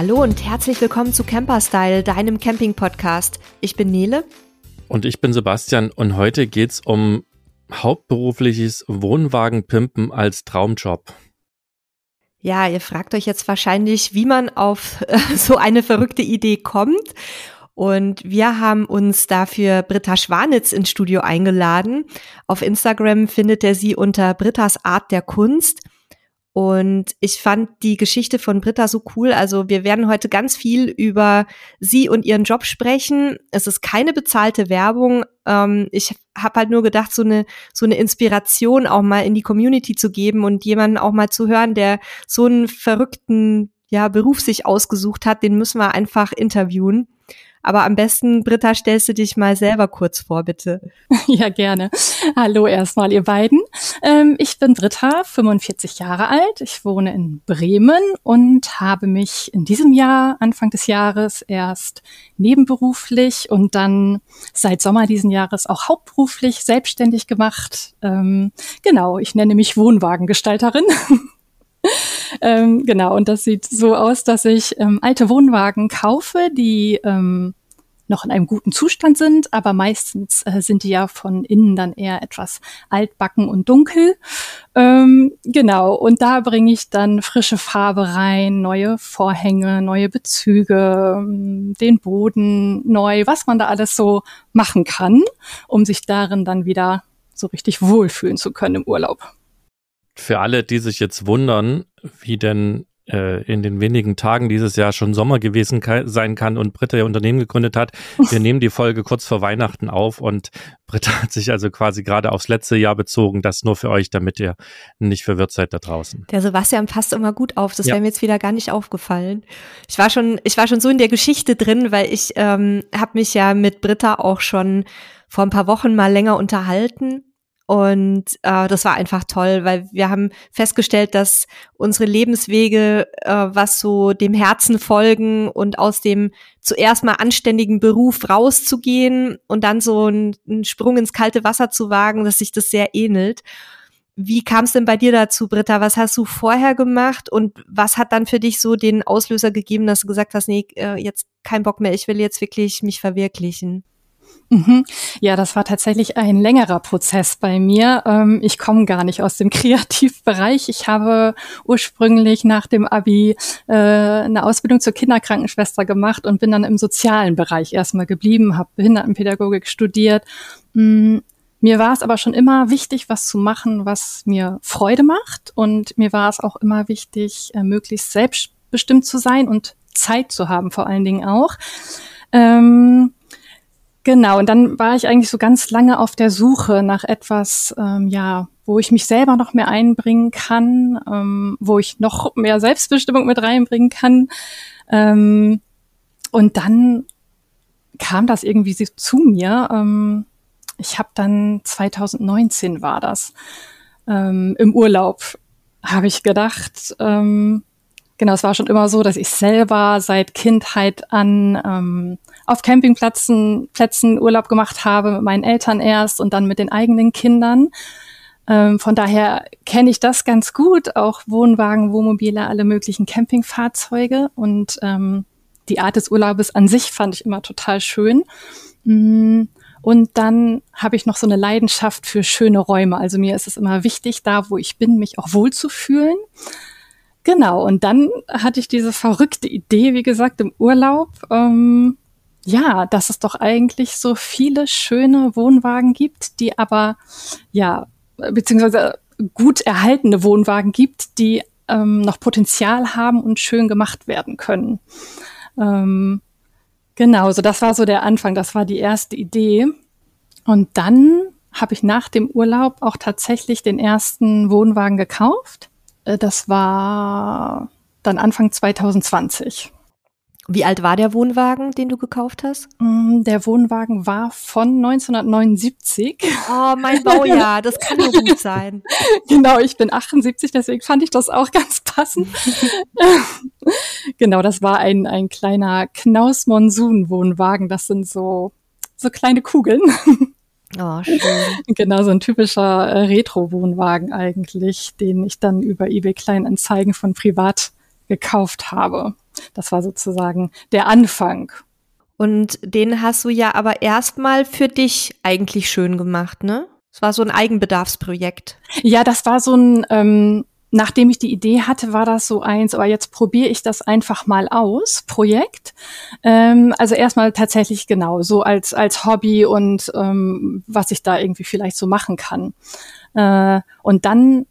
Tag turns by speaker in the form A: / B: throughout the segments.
A: Hallo und herzlich willkommen zu Camperstyle, deinem Camping-Podcast. Ich bin Nele.
B: Und ich bin Sebastian und heute geht's um hauptberufliches Wohnwagenpimpen als Traumjob.
A: Ja, ihr fragt euch jetzt wahrscheinlich, wie man auf äh, so eine verrückte Idee kommt. Und wir haben uns dafür Britta Schwanitz ins Studio eingeladen. Auf Instagram findet ihr sie unter Brittas Art der Kunst. Und ich fand die Geschichte von Britta so cool. Also wir werden heute ganz viel über sie und ihren Job sprechen. Es ist keine bezahlte Werbung. Ähm, ich habe halt nur gedacht, so eine so eine Inspiration auch mal in die Community zu geben und jemanden auch mal zu hören, der so einen verrückten ja Beruf sich ausgesucht hat. Den müssen wir einfach interviewen. Aber am besten, Britta, stellst du dich mal selber kurz vor, bitte.
C: Ja, gerne. Hallo erstmal, ihr beiden. Ähm, ich bin Britta, 45 Jahre alt. Ich wohne in Bremen und habe mich in diesem Jahr, Anfang des Jahres, erst nebenberuflich und dann seit Sommer diesen Jahres auch hauptberuflich selbstständig gemacht. Ähm, genau, ich nenne mich Wohnwagengestalterin. ähm, genau, und das sieht so aus, dass ich ähm, alte Wohnwagen kaufe, die ähm, noch in einem guten Zustand sind, aber meistens äh, sind die ja von innen dann eher etwas altbacken und dunkel. Ähm, genau, und da bringe ich dann frische Farbe rein, neue Vorhänge, neue Bezüge, ähm, den Boden neu, was man da alles so machen kann, um sich darin dann wieder so richtig wohlfühlen zu können im Urlaub.
B: Für alle, die sich jetzt wundern, wie denn äh, in den wenigen Tagen dieses Jahr schon Sommer gewesen sein kann und Britta ihr Unternehmen gegründet hat. Wir nehmen die Folge kurz vor Weihnachten auf und Britta hat sich also quasi gerade aufs letzte Jahr bezogen. Das nur für euch, damit ihr nicht verwirrt seid da draußen.
A: Der Sebastian passt immer gut auf. Das ja. wäre mir jetzt wieder gar nicht aufgefallen. Ich war schon, ich war schon so in der Geschichte drin, weil ich ähm, habe mich ja mit Britta auch schon vor ein paar Wochen mal länger unterhalten und äh, das war einfach toll, weil wir haben festgestellt, dass unsere Lebenswege, äh, was so dem Herzen folgen und aus dem zuerst mal anständigen Beruf rauszugehen und dann so einen, einen Sprung ins kalte Wasser zu wagen, dass sich das sehr ähnelt. Wie kam es denn bei dir dazu, Britta? Was hast du vorher gemacht und was hat dann für dich so den Auslöser gegeben, dass du gesagt hast, nee, äh, jetzt kein Bock mehr, ich will jetzt wirklich mich verwirklichen?
C: Mhm. Ja, das war tatsächlich ein längerer Prozess bei mir. Ähm, ich komme gar nicht aus dem Kreativbereich. Ich habe ursprünglich nach dem Abi äh, eine Ausbildung zur Kinderkrankenschwester gemacht und bin dann im sozialen Bereich erstmal geblieben, habe Behindertenpädagogik studiert. Mm, mir war es aber schon immer wichtig, was zu machen, was mir Freude macht. Und mir war es auch immer wichtig, äh, möglichst selbstbestimmt zu sein und Zeit zu haben, vor allen Dingen auch. Ähm, Genau, und dann war ich eigentlich so ganz lange auf der Suche nach etwas, ähm, ja, wo ich mich selber noch mehr einbringen kann, ähm, wo ich noch mehr Selbstbestimmung mit reinbringen kann. Ähm, und dann kam das irgendwie zu mir. Ähm, ich habe dann 2019 war das ähm, im Urlaub habe ich gedacht, ähm, Genau, es war schon immer so, dass ich selber seit Kindheit an ähm, auf Campingplätzen Plätzen Urlaub gemacht habe, mit meinen Eltern erst und dann mit den eigenen Kindern. Ähm, von daher kenne ich das ganz gut, auch Wohnwagen, Wohnmobile, alle möglichen Campingfahrzeuge. Und ähm, die Art des Urlaubes an sich fand ich immer total schön. Mm, und dann habe ich noch so eine Leidenschaft für schöne Räume. Also mir ist es immer wichtig, da wo ich bin, mich auch wohlzufühlen. Genau, und dann hatte ich diese verrückte Idee, wie gesagt, im Urlaub. Ähm, ja, dass es doch eigentlich so viele schöne Wohnwagen gibt, die aber, ja, beziehungsweise gut erhaltene Wohnwagen gibt, die ähm, noch Potenzial haben und schön gemacht werden können. Ähm, genau, so das war so der Anfang, das war die erste Idee. Und dann habe ich nach dem Urlaub auch tatsächlich den ersten Wohnwagen gekauft. Äh, das war dann Anfang 2020.
A: Wie alt war der Wohnwagen, den du gekauft hast?
C: Mm, der Wohnwagen war von 1979.
A: Oh, mein Baujahr, das kann nur gut sein.
C: Genau, ich bin 78, deswegen fand ich das auch ganz passend. genau, das war ein, ein kleiner Knaus-Monsun-Wohnwagen. Das sind so, so kleine Kugeln. Oh, schön. Genau, so ein typischer äh, Retro-Wohnwagen eigentlich, den ich dann über eBay Kleinanzeigen von privat gekauft habe. das war sozusagen der Anfang.
A: Und den hast du ja aber erstmal für dich eigentlich schön gemacht, ne? Es war so ein Eigenbedarfsprojekt.
C: Ja, das war so ein, ähm, nachdem ich die Idee hatte, war das so eins, aber jetzt probiere ich das einfach mal aus, Projekt. Ähm, also erstmal tatsächlich genau, so als, als Hobby und ähm, was ich da irgendwie vielleicht so machen kann. Äh, und dann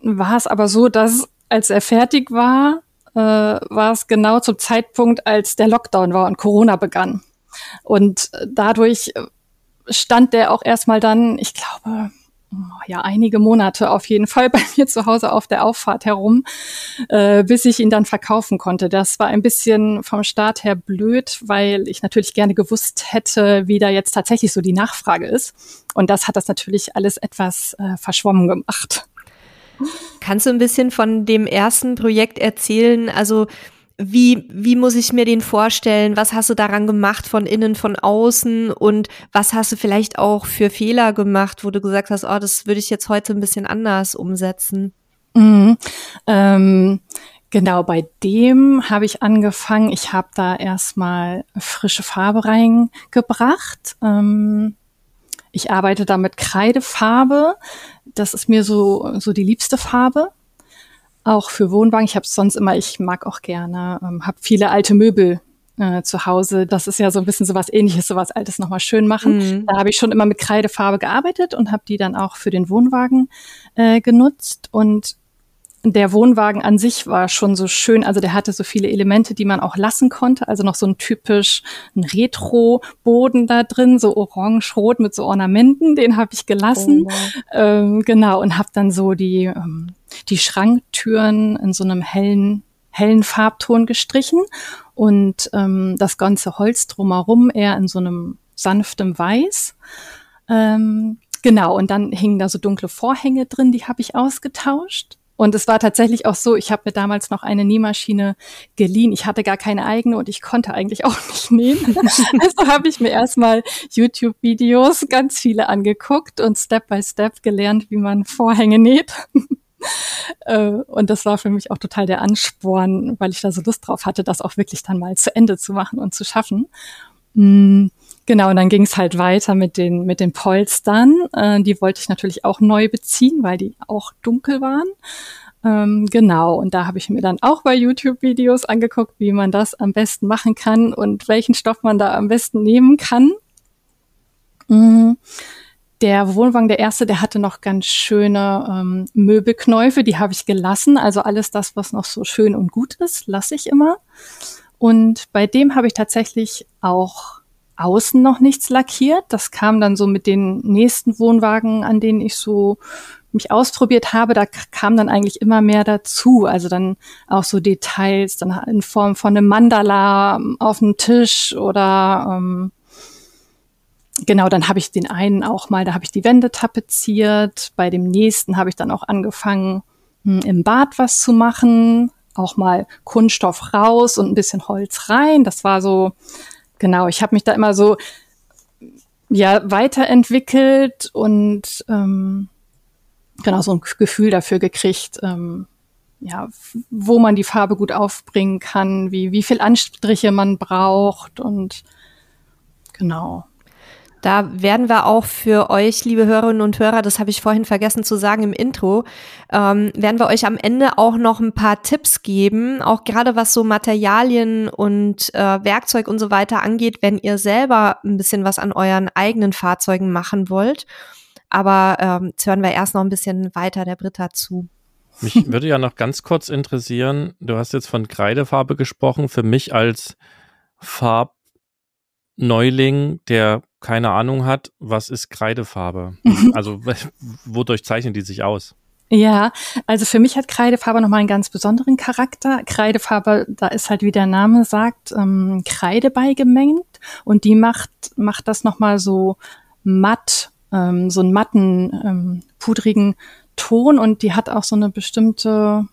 C: war es aber so, dass als er fertig war, äh, war es genau zum Zeitpunkt, als der Lockdown war und Corona begann. Und dadurch stand der auch erstmal dann, ich glaube, ja, einige Monate auf jeden Fall bei mir zu Hause auf der Auffahrt herum, äh, bis ich ihn dann verkaufen konnte. Das war ein bisschen vom Start her blöd, weil ich natürlich gerne gewusst hätte, wie da jetzt tatsächlich so die Nachfrage ist. Und das hat das natürlich alles etwas äh, verschwommen gemacht.
A: Kannst du ein bisschen von dem ersten Projekt erzählen? Also wie, wie muss ich mir den vorstellen? Was hast du daran gemacht von innen, von außen? Und was hast du vielleicht auch für Fehler gemacht, wo du gesagt hast, oh, das würde ich jetzt heute ein bisschen anders umsetzen?
C: Mhm. Ähm, genau, bei dem habe ich angefangen. Ich habe da erstmal frische Farbe reingebracht. Ähm, ich arbeite da mit Kreidefarbe. Das ist mir so, so die liebste Farbe. Auch für Wohnwagen. Ich habe sonst immer, ich mag auch gerne, ähm, habe viele alte Möbel äh, zu Hause. Das ist ja so ein bisschen so was ähnliches, so was Altes nochmal schön machen. Mhm. Da habe ich schon immer mit Kreidefarbe gearbeitet und habe die dann auch für den Wohnwagen äh, genutzt. Und der Wohnwagen an sich war schon so schön, also der hatte so viele Elemente, die man auch lassen konnte, also noch so ein typisch ein Retro-Boden da drin, so orange-rot mit so Ornamenten, den habe ich gelassen, oh, ähm, genau und habe dann so die ähm, die Schranktüren in so einem hellen hellen Farbton gestrichen und ähm, das ganze Holz drumherum eher in so einem sanftem Weiß. Ähm, genau, und dann hingen da so dunkle Vorhänge drin, die habe ich ausgetauscht. Und es war tatsächlich auch so, ich habe mir damals noch eine Nähmaschine geliehen. Ich hatte gar keine eigene und ich konnte eigentlich auch nicht nähen. also habe ich mir erstmal YouTube-Videos ganz viele angeguckt und Step by Step gelernt, wie man Vorhänge näht. Äh, und das war für mich auch total der Ansporn, weil ich da so Lust drauf hatte, das auch wirklich dann mal zu Ende zu machen und zu schaffen. Mm, genau, und dann ging es halt weiter mit den, mit den Polstern. Äh, die wollte ich natürlich auch neu beziehen, weil die auch dunkel waren. Ähm, genau, und da habe ich mir dann auch bei YouTube-Videos angeguckt, wie man das am besten machen kann und welchen Stoff man da am besten nehmen kann. Mm, der Wohnwagen, der erste, der hatte noch ganz schöne ähm, Möbelknäufe, die habe ich gelassen. Also alles das, was noch so schön und gut ist, lasse ich immer. Und bei dem habe ich tatsächlich auch außen noch nichts lackiert. Das kam dann so mit den nächsten Wohnwagen, an denen ich so mich ausprobiert habe, da kam dann eigentlich immer mehr dazu. Also dann auch so Details, dann in Form von einem Mandala auf dem Tisch oder ähm, genau, dann habe ich den einen auch mal, da habe ich die Wände tapeziert. Bei dem nächsten habe ich dann auch angefangen, hm, im Bad was zu machen auch mal Kunststoff raus und ein bisschen Holz rein. Das war so, genau, ich habe mich da immer so ja weiterentwickelt und ähm, genau so ein Gefühl dafür gekriegt, ähm, ja, wo man die Farbe gut aufbringen kann, wie, wie viel Anstriche man braucht und genau.
A: Da werden wir auch für euch, liebe Hörerinnen und Hörer, das habe ich vorhin vergessen zu sagen im Intro, ähm, werden wir euch am Ende auch noch ein paar Tipps geben, auch gerade was so Materialien und äh, Werkzeug und so weiter angeht, wenn ihr selber ein bisschen was an euren eigenen Fahrzeugen machen wollt. Aber ähm, jetzt hören wir erst noch ein bisschen weiter der Britta zu.
B: Mich würde ja noch ganz kurz interessieren, du hast jetzt von Kreidefarbe gesprochen. Für mich als Farbneuling, der keine Ahnung hat, was ist Kreidefarbe? Also wodurch zeichnen die sich aus?
C: Ja, also für mich hat Kreidefarbe nochmal einen ganz besonderen Charakter. Kreidefarbe, da ist halt, wie der Name sagt, ähm, Kreide beigemengt und die macht, macht das nochmal so matt, ähm, so einen matten, ähm, pudrigen Ton und die hat auch so eine bestimmte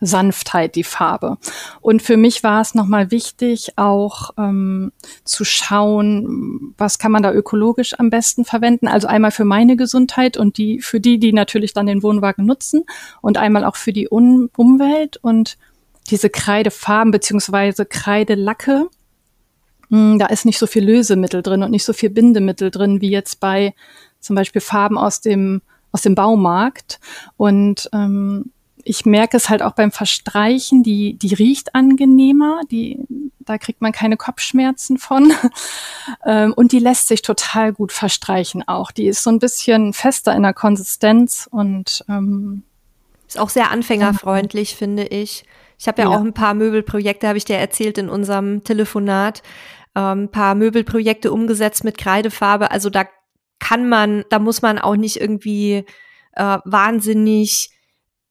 C: Sanftheit, die Farbe. Und für mich war es nochmal wichtig, auch ähm, zu schauen, was kann man da ökologisch am besten verwenden. Also einmal für meine Gesundheit und die für die, die natürlich dann den Wohnwagen nutzen und einmal auch für die Un Umwelt. Und diese Kreidefarben beziehungsweise Kreidelacke, hm, da ist nicht so viel Lösemittel drin und nicht so viel Bindemittel drin, wie jetzt bei zum Beispiel Farben aus dem, aus dem Baumarkt. Und ähm, ich merke es halt auch beim Verstreichen, die, die riecht angenehmer, die, da kriegt man keine Kopfschmerzen von. ähm, und die lässt sich total gut verstreichen auch. Die ist so ein bisschen fester in der Konsistenz und ähm,
A: ist auch sehr anfängerfreundlich, finde ich. Ich habe ja, ja, auch ein paar Möbelprojekte, habe ich dir erzählt in unserem Telefonat, ähm, ein paar Möbelprojekte umgesetzt mit Kreidefarbe. Also da kann man, da muss man auch nicht irgendwie äh, wahnsinnig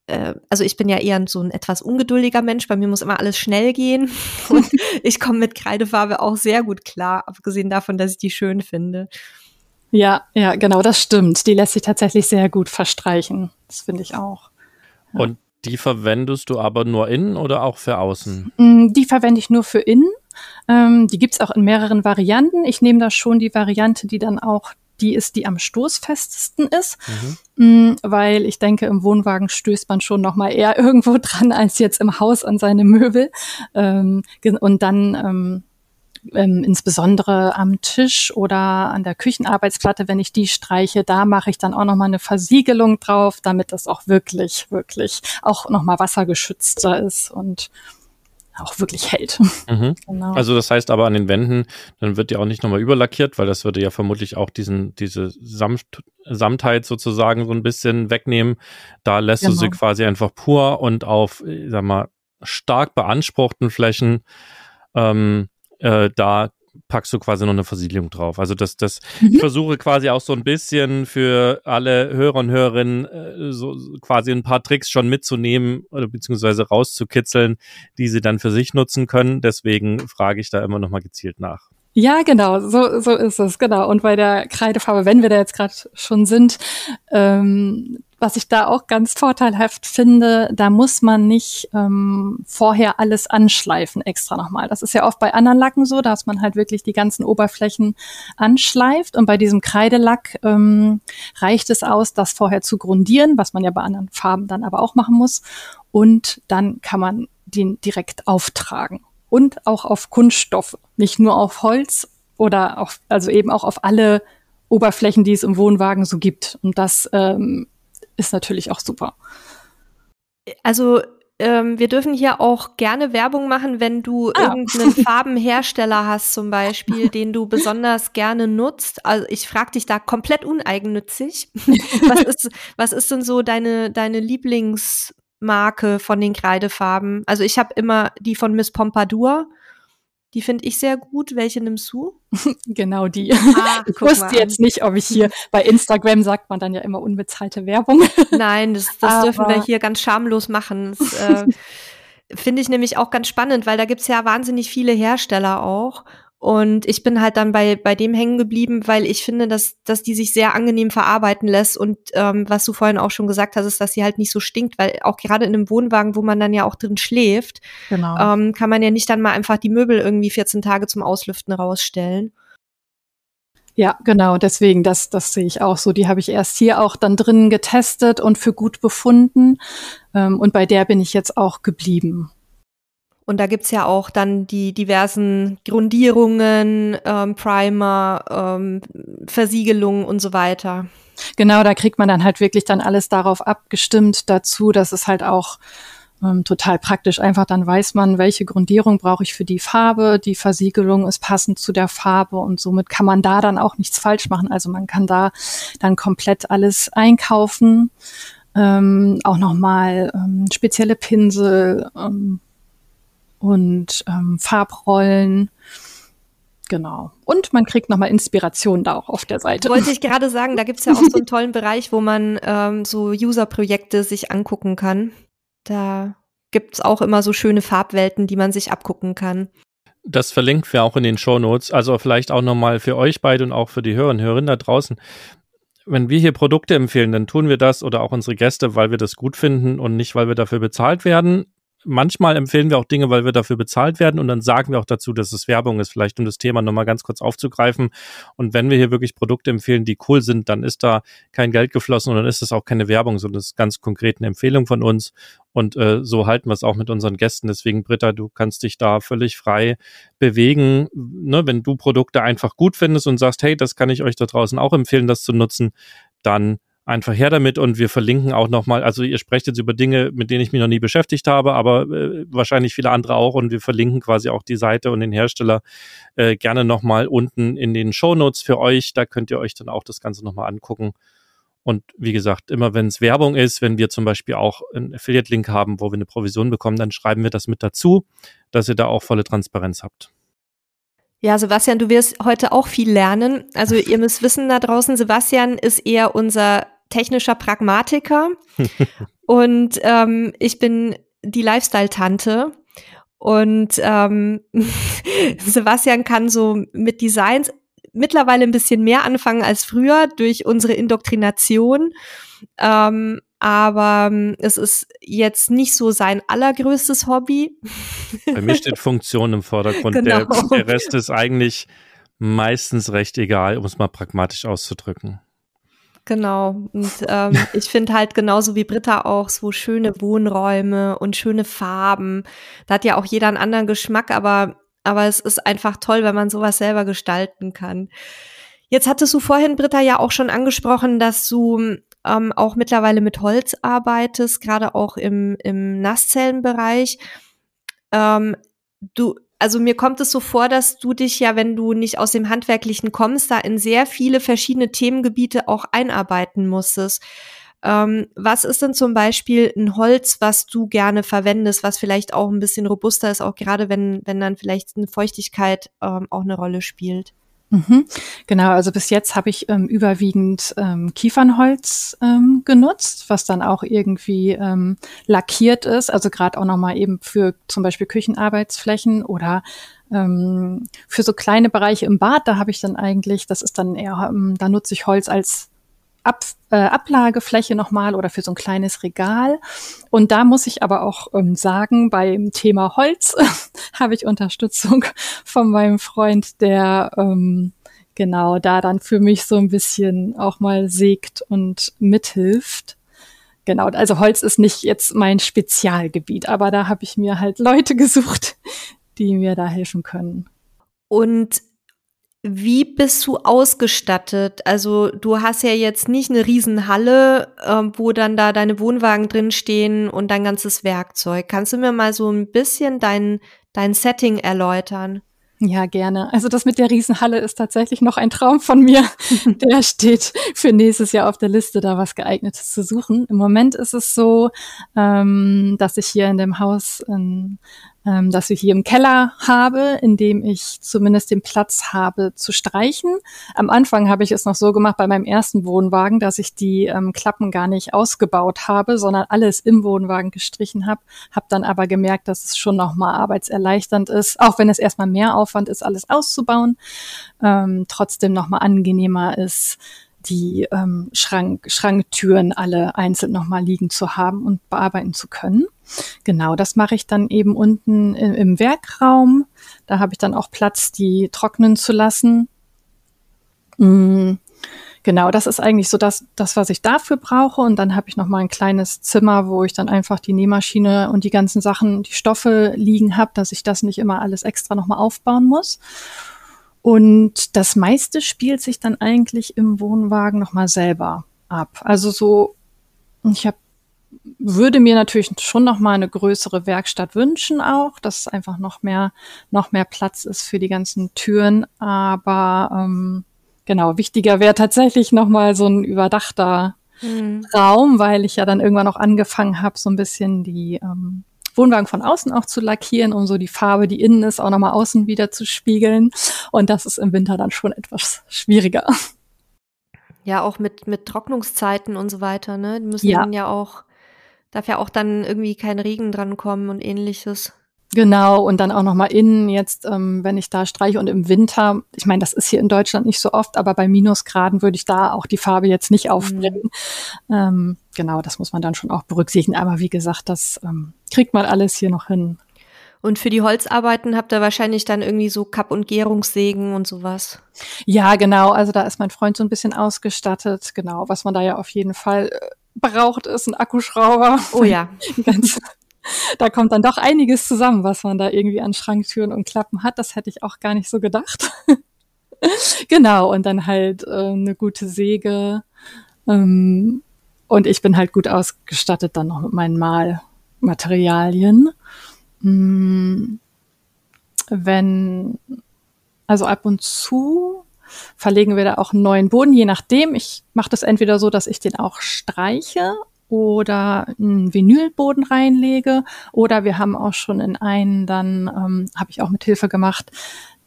A: äh, also ich bin ja eher so ein etwas ungeduldiger Mensch, bei mir muss immer alles schnell gehen und ich komme mit Kreidefarbe auch sehr gut klar, abgesehen davon, dass ich die schön finde.
C: Ja, ja, genau, das stimmt. Die lässt sich tatsächlich sehr gut verstreichen. Das finde ich auch.
B: Ja. Und die verwendest du aber nur innen oder auch für außen?
C: Mm, die verwende ich nur für innen. Ähm, die gibt's auch in mehreren Varianten. Ich nehme da schon die Variante, die dann auch die ist, die am stoßfestesten ist, mhm. Mm, weil ich denke, im Wohnwagen stößt man schon noch mal eher irgendwo dran als jetzt im Haus an seine Möbel. Ähm, und dann ähm, ähm, insbesondere am Tisch oder an der Küchenarbeitsplatte, wenn ich die streiche, da mache ich dann auch noch mal eine Versiegelung drauf, damit das auch wirklich, wirklich auch noch mal wassergeschützter ist und auch wirklich hält.
B: Mhm. Genau. Also das heißt aber an den Wänden, dann wird die auch nicht nochmal überlackiert, weil das würde ja vermutlich auch diesen, diese Samt, Samtheit sozusagen so ein bisschen wegnehmen. Da lässt genau. du sie quasi einfach pur und auf, ich sag mal, stark beanspruchten Flächen, ähm, äh, da packst du quasi noch eine Versiegelung drauf. Also das, das, mhm. ich versuche quasi auch so ein bisschen für alle Hörer und Hörerinnen äh, so quasi ein paar Tricks schon mitzunehmen oder beziehungsweise rauszukitzeln, die sie dann für sich nutzen können. Deswegen frage ich da immer noch mal gezielt nach.
C: Ja, genau, so, so ist es, genau. Und bei der Kreidefarbe, wenn wir da jetzt gerade schon sind, ähm, was ich da auch ganz vorteilhaft finde, da muss man nicht ähm, vorher alles anschleifen extra nochmal. Das ist ja oft bei anderen Lacken so, dass man halt wirklich die ganzen Oberflächen anschleift. Und bei diesem Kreidelack ähm, reicht es aus, das vorher zu grundieren, was man ja bei anderen Farben dann aber auch machen muss. Und dann kann man den direkt auftragen. Und auch auf Kunststoffe, nicht nur auf Holz oder auf, also eben auch auf alle Oberflächen, die es im Wohnwagen so gibt. Und das ähm, ist natürlich auch super.
A: Also ähm, wir dürfen hier auch gerne Werbung machen, wenn du ah. irgendeinen Farbenhersteller hast, zum Beispiel, den du besonders gerne nutzt. Also ich frage dich da komplett uneigennützig. was, ist, was ist denn so deine, deine Lieblingsmarke von den Kreidefarben? Also ich habe immer die von Miss Pompadour. Die finde ich sehr gut. Welche nimmst du?
C: genau die. Ah, ich wusste jetzt nicht, ob ich hier bei Instagram sagt man dann ja immer unbezahlte Werbung.
A: Nein, das, das dürfen wir hier ganz schamlos machen. Das, äh, finde ich nämlich auch ganz spannend, weil da gibt's ja wahnsinnig viele Hersteller auch. Und ich bin halt dann bei, bei dem hängen geblieben, weil ich finde, dass, dass die sich sehr angenehm verarbeiten lässt. Und ähm, was du vorhin auch schon gesagt hast, ist, dass sie halt nicht so stinkt, weil auch gerade in einem Wohnwagen, wo man dann ja auch drin schläft, genau. ähm, kann man ja nicht dann mal einfach die Möbel irgendwie 14 Tage zum Auslüften rausstellen.
C: Ja, genau, deswegen, das, das sehe ich auch so. Die habe ich erst hier auch dann drin getestet und für gut befunden. Ähm, und bei der bin ich jetzt auch geblieben.
A: Und da gibt's ja auch dann die diversen Grundierungen, ähm, Primer, ähm, Versiegelungen und so weiter.
C: Genau, da kriegt man dann halt wirklich dann alles darauf abgestimmt dazu, dass es halt auch ähm, total praktisch. Einfach dann weiß man, welche Grundierung brauche ich für die Farbe. Die Versiegelung ist passend zu der Farbe und somit kann man da dann auch nichts falsch machen. Also man kann da dann komplett alles einkaufen. Ähm, auch nochmal ähm, spezielle Pinsel, ähm, und ähm, Farbrollen. Genau. Und man kriegt nochmal Inspiration da auch auf der Seite.
A: Wollte ich gerade sagen, da gibt's ja auch so einen tollen Bereich, wo man ähm, so User-Projekte sich angucken kann. Da gibt's auch immer so schöne Farbwelten, die man sich abgucken kann.
B: Das verlinken wir auch in den Show Notes. Also vielleicht auch nochmal für euch beide und auch für die Hörer und Hörerinnen da draußen. Wenn wir hier Produkte empfehlen, dann tun wir das oder auch unsere Gäste, weil wir das gut finden und nicht, weil wir dafür bezahlt werden manchmal empfehlen wir auch Dinge, weil wir dafür bezahlt werden und dann sagen wir auch dazu, dass es Werbung ist, vielleicht um das Thema nochmal ganz kurz aufzugreifen. Und wenn wir hier wirklich Produkte empfehlen, die cool sind, dann ist da kein Geld geflossen und dann ist es auch keine Werbung, sondern es ist ganz konkret eine Empfehlung von uns. Und äh, so halten wir es auch mit unseren Gästen. Deswegen, Britta, du kannst dich da völlig frei bewegen. Ne, wenn du Produkte einfach gut findest und sagst, hey, das kann ich euch da draußen auch empfehlen, das zu nutzen, dann einfach her damit und wir verlinken auch nochmal, also ihr sprecht jetzt über Dinge, mit denen ich mich noch nie beschäftigt habe, aber äh, wahrscheinlich viele andere auch und wir verlinken quasi auch die Seite und den Hersteller äh, gerne nochmal unten in den Show Notes für euch, da könnt ihr euch dann auch das Ganze nochmal angucken. Und wie gesagt, immer wenn es Werbung ist, wenn wir zum Beispiel auch einen Affiliate-Link haben, wo wir eine Provision bekommen, dann schreiben wir das mit dazu, dass ihr da auch volle Transparenz habt.
A: Ja, Sebastian, du wirst heute auch viel lernen. Also ihr müsst wissen da draußen, Sebastian ist eher unser technischer Pragmatiker und ähm, ich bin die Lifestyle-Tante. Und ähm, Sebastian kann so mit Designs mittlerweile ein bisschen mehr anfangen als früher durch unsere Indoktrination. Ähm, aber ähm, es ist jetzt nicht so sein allergrößtes Hobby.
B: Bei mir steht Funktion im Vordergrund. Genau. Der, der Rest ist eigentlich meistens recht egal, um es mal pragmatisch auszudrücken.
A: Genau. Und ähm, ich finde halt genauso wie Britta auch so schöne Wohnräume und schöne Farben. Da hat ja auch jeder einen anderen Geschmack, aber, aber es ist einfach toll, wenn man sowas selber gestalten kann. Jetzt hattest du vorhin, Britta, ja auch schon angesprochen, dass du ähm, auch mittlerweile mit Holz arbeitest, gerade auch im, im Nasszellenbereich. Ähm, du, also mir kommt es so vor, dass du dich ja, wenn du nicht aus dem Handwerklichen kommst, da in sehr viele verschiedene Themengebiete auch einarbeiten musstest. Ähm, was ist denn zum Beispiel ein Holz, was du gerne verwendest, was vielleicht auch ein bisschen robuster ist, auch gerade wenn, wenn dann vielleicht eine Feuchtigkeit ähm, auch eine Rolle spielt?
C: Mhm. Genau, also bis jetzt habe ich ähm, überwiegend ähm, Kiefernholz ähm, genutzt, was dann auch irgendwie ähm, lackiert ist, also gerade auch nochmal eben für zum Beispiel Küchenarbeitsflächen oder ähm, für so kleine Bereiche im Bad, da habe ich dann eigentlich, das ist dann eher, ähm, da nutze ich Holz als Ab, äh, Ablagefläche nochmal oder für so ein kleines Regal. Und da muss ich aber auch ähm, sagen, beim Thema Holz habe ich Unterstützung von meinem Freund, der ähm, genau da dann für mich so ein bisschen auch mal sägt und mithilft. Genau, also Holz ist nicht jetzt mein Spezialgebiet, aber da habe ich mir halt Leute gesucht, die mir da helfen können.
A: Und wie bist du ausgestattet? Also du hast ja jetzt nicht eine Riesenhalle, äh, wo dann da deine Wohnwagen drinstehen und dein ganzes Werkzeug. Kannst du mir mal so ein bisschen dein, dein Setting erläutern?
C: Ja, gerne. Also das mit der Riesenhalle ist tatsächlich noch ein Traum von mir. Der steht für nächstes Jahr auf der Liste, da was geeignetes zu suchen. Im Moment ist es so, ähm, dass ich hier in dem Haus ein ähm, dass ich hier im Keller habe, in dem ich zumindest den Platz habe zu streichen. Am Anfang habe ich es noch so gemacht bei meinem ersten Wohnwagen, dass ich die ähm, Klappen gar nicht ausgebaut habe, sondern alles im Wohnwagen gestrichen habe. Habe dann aber gemerkt, dass es schon nochmal arbeitserleichternd ist, auch wenn es erstmal mehr Aufwand ist, alles auszubauen, ähm, trotzdem nochmal angenehmer ist die ähm, Schrank, Schranktüren alle einzeln nochmal liegen zu haben und bearbeiten zu können. Genau, das mache ich dann eben unten im, im Werkraum. Da habe ich dann auch Platz, die trocknen zu lassen. Mhm. Genau, das ist eigentlich so das, das, was ich dafür brauche. Und dann habe ich noch mal ein kleines Zimmer, wo ich dann einfach die Nähmaschine und die ganzen Sachen, die Stoffe liegen habe, dass ich das nicht immer alles extra noch mal aufbauen muss. Und das meiste spielt sich dann eigentlich im Wohnwagen nochmal selber ab. Also so, ich habe würde mir natürlich schon noch mal eine größere Werkstatt wünschen auch, dass einfach noch mehr noch mehr Platz ist für die ganzen Türen. Aber ähm, genau wichtiger wäre tatsächlich noch mal so ein überdachter mhm. Raum, weil ich ja dann irgendwann auch angefangen habe, so ein bisschen die ähm, Wohnwagen von außen auch zu lackieren, um so die Farbe, die innen ist, auch nochmal außen wieder zu spiegeln. Und das ist im Winter dann schon etwas schwieriger.
A: Ja, auch mit, mit Trocknungszeiten und so weiter, ne? Die müssen ja. ja auch, darf ja auch dann irgendwie kein Regen dran kommen und ähnliches.
C: Genau, und dann auch nochmal innen jetzt, ähm, wenn ich da streiche und im Winter, ich meine, das ist hier in Deutschland nicht so oft, aber bei Minusgraden würde ich da auch die Farbe jetzt nicht aufbringen. Mhm. Ähm, genau, das muss man dann schon auch berücksichtigen. Aber wie gesagt, das ähm, kriegt man alles hier noch hin.
A: Und für die Holzarbeiten habt ihr wahrscheinlich dann irgendwie so Kapp- und Gärungssägen und sowas.
C: Ja, genau. Also da ist mein Freund so ein bisschen ausgestattet. Genau, was man da ja auf jeden Fall äh, braucht, ist ein Akkuschrauber.
A: Oh ja.
C: Ganz da kommt dann doch einiges zusammen, was man da irgendwie an Schranktüren und Klappen hat. Das hätte ich auch gar nicht so gedacht. genau, und dann halt äh, eine gute Säge. Ähm, und ich bin halt gut ausgestattet dann noch mit meinen Malmaterialien. Hm, wenn, also ab und zu verlegen wir da auch einen neuen Boden, je nachdem. Ich mache das entweder so, dass ich den auch streiche oder einen Vinylboden reinlege. Oder wir haben auch schon in einen, dann ähm, habe ich auch mit Hilfe gemacht,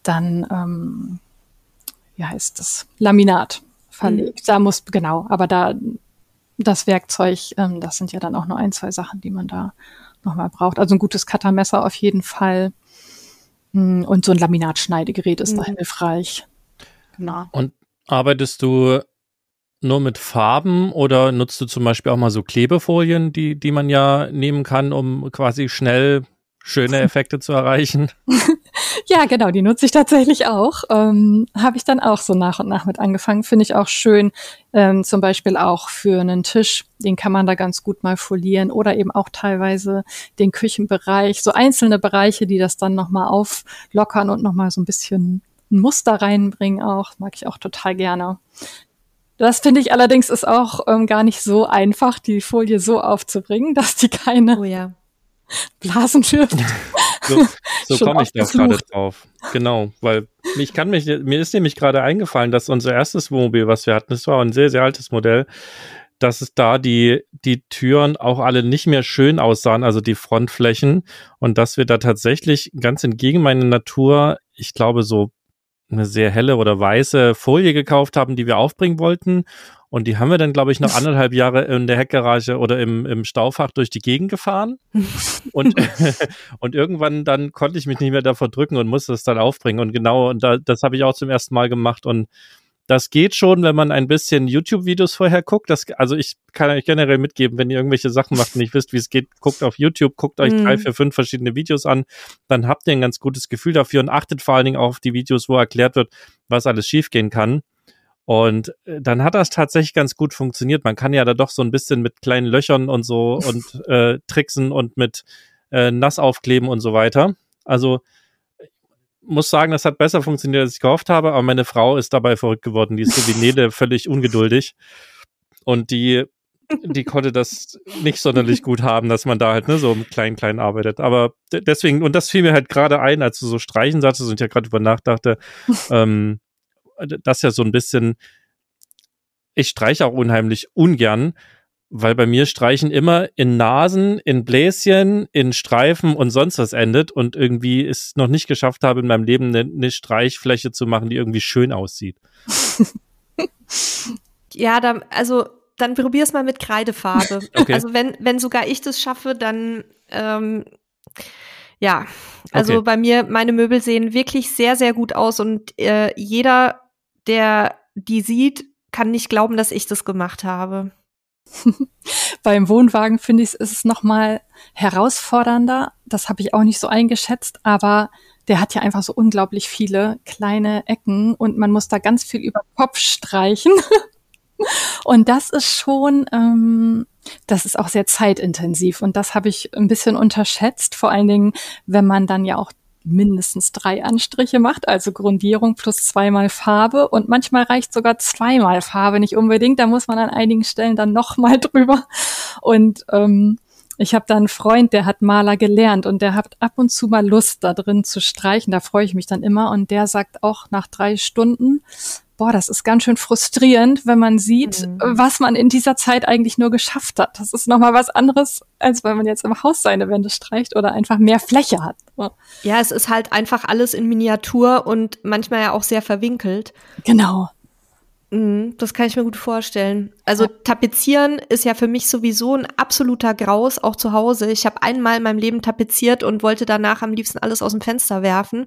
C: dann, ähm, wie heißt das, Laminat verlegt. Mhm. Da muss, genau, aber da das Werkzeug, ähm, das sind ja dann auch nur ein, zwei Sachen, die man da nochmal braucht. Also ein gutes Cuttermesser auf jeden Fall. Mm, und so ein Laminatschneidegerät ist mhm. da hilfreich.
B: Genau. Und arbeitest du nur mit Farben oder nutzt du zum Beispiel auch mal so Klebefolien, die, die man ja nehmen kann, um quasi schnell schöne Effekte zu erreichen?
C: ja, genau, die nutze ich tatsächlich auch. Ähm, Habe ich dann auch so nach und nach mit angefangen. Finde ich auch schön. Ähm, zum Beispiel auch für einen Tisch, den kann man da ganz gut mal folieren oder eben auch teilweise den Küchenbereich, so einzelne Bereiche, die das dann nochmal auflockern und nochmal so ein bisschen ein Muster reinbringen auch. Mag ich auch total gerne. Das finde ich allerdings ist auch ähm, gar nicht so einfach, die Folie so aufzubringen, dass die keine
A: oh ja.
C: Blasen wirft.
B: so, so komme ich da gerade drauf. Genau, weil ich kann mich, mir ist nämlich gerade eingefallen, dass unser erstes Wohnmobil, was wir hatten, das war ein sehr, sehr altes Modell, dass es da die, die Türen auch alle nicht mehr schön aussahen, also die Frontflächen, und dass wir da tatsächlich ganz entgegen meiner Natur, ich glaube, so eine sehr helle oder weiße Folie gekauft haben, die wir aufbringen wollten. Und die haben wir dann, glaube ich, noch anderthalb Jahre in der Heckgarage oder im, im Staufach durch die Gegend gefahren. und, und irgendwann dann konnte ich mich nicht mehr davor drücken und musste es dann aufbringen. Und genau, und da, das habe ich auch zum ersten Mal gemacht. Und das geht schon, wenn man ein bisschen YouTube-Videos vorher guckt. Das, also ich kann euch generell mitgeben, wenn ihr irgendwelche Sachen macht und nicht wisst, wie es geht, guckt auf YouTube, guckt euch mm. drei, vier, fünf verschiedene Videos an. Dann habt ihr ein ganz gutes Gefühl dafür und achtet vor allen Dingen auf die Videos, wo erklärt wird, was alles schiefgehen kann. Und äh, dann hat das tatsächlich ganz gut funktioniert. Man kann ja da doch so ein bisschen mit kleinen Löchern und so und äh, tricksen und mit äh, nass aufkleben und so weiter. Also muss sagen, das hat besser funktioniert, als ich gehofft habe, aber meine Frau ist dabei verrückt geworden. Die ist so wie Nede völlig ungeduldig. Und die, die konnte das nicht sonderlich gut haben, dass man da halt ne, so im kleinen, kleinen arbeitet. Aber deswegen, und das fiel mir halt gerade ein, als du so streichen sagtest und ich ja gerade über nachdachte, ähm, das ja so ein bisschen, ich streiche auch unheimlich ungern, weil bei mir Streichen immer in Nasen, in Bläschen, in Streifen und sonst was endet und irgendwie es noch nicht geschafft habe, in meinem Leben eine, eine Streichfläche zu machen, die irgendwie schön aussieht.
A: ja, dann, also dann probier's mal mit Kreidefarbe. Okay. Also wenn, wenn sogar ich das schaffe, dann ähm, ja, also okay. bei mir, meine Möbel sehen wirklich sehr, sehr gut aus und äh, jeder, der die sieht, kann nicht glauben, dass ich das gemacht habe.
C: Beim Wohnwagen finde ich, ist es noch mal herausfordernder. Das habe ich auch nicht so eingeschätzt, aber der hat ja einfach so unglaublich viele kleine Ecken und man muss da ganz viel über Kopf streichen. und das ist schon, ähm, das ist auch sehr zeitintensiv und das habe ich ein bisschen unterschätzt. Vor allen Dingen, wenn man dann ja auch mindestens drei Anstriche macht, also Grundierung plus zweimal Farbe und manchmal reicht sogar zweimal Farbe nicht unbedingt. Da muss man an einigen Stellen dann nochmal drüber. Und ähm, ich habe da einen Freund, der hat Maler gelernt und der hat ab und zu mal Lust, da drin zu streichen. Da freue ich mich dann immer. Und der sagt auch nach drei Stunden, boah, das ist ganz schön frustrierend, wenn man sieht, mhm. was man in dieser Zeit eigentlich nur geschafft hat. Das ist nochmal was anderes, als wenn man jetzt im Haus seine Wände streicht oder einfach mehr Fläche hat.
A: Ja, es ist halt einfach alles in Miniatur und manchmal ja auch sehr verwinkelt.
C: Genau.
A: Mhm, das kann ich mir gut vorstellen. Also ja. tapezieren ist ja für mich sowieso ein absoluter Graus, auch zu Hause. Ich habe einmal in meinem Leben tapeziert und wollte danach am liebsten alles aus dem Fenster werfen.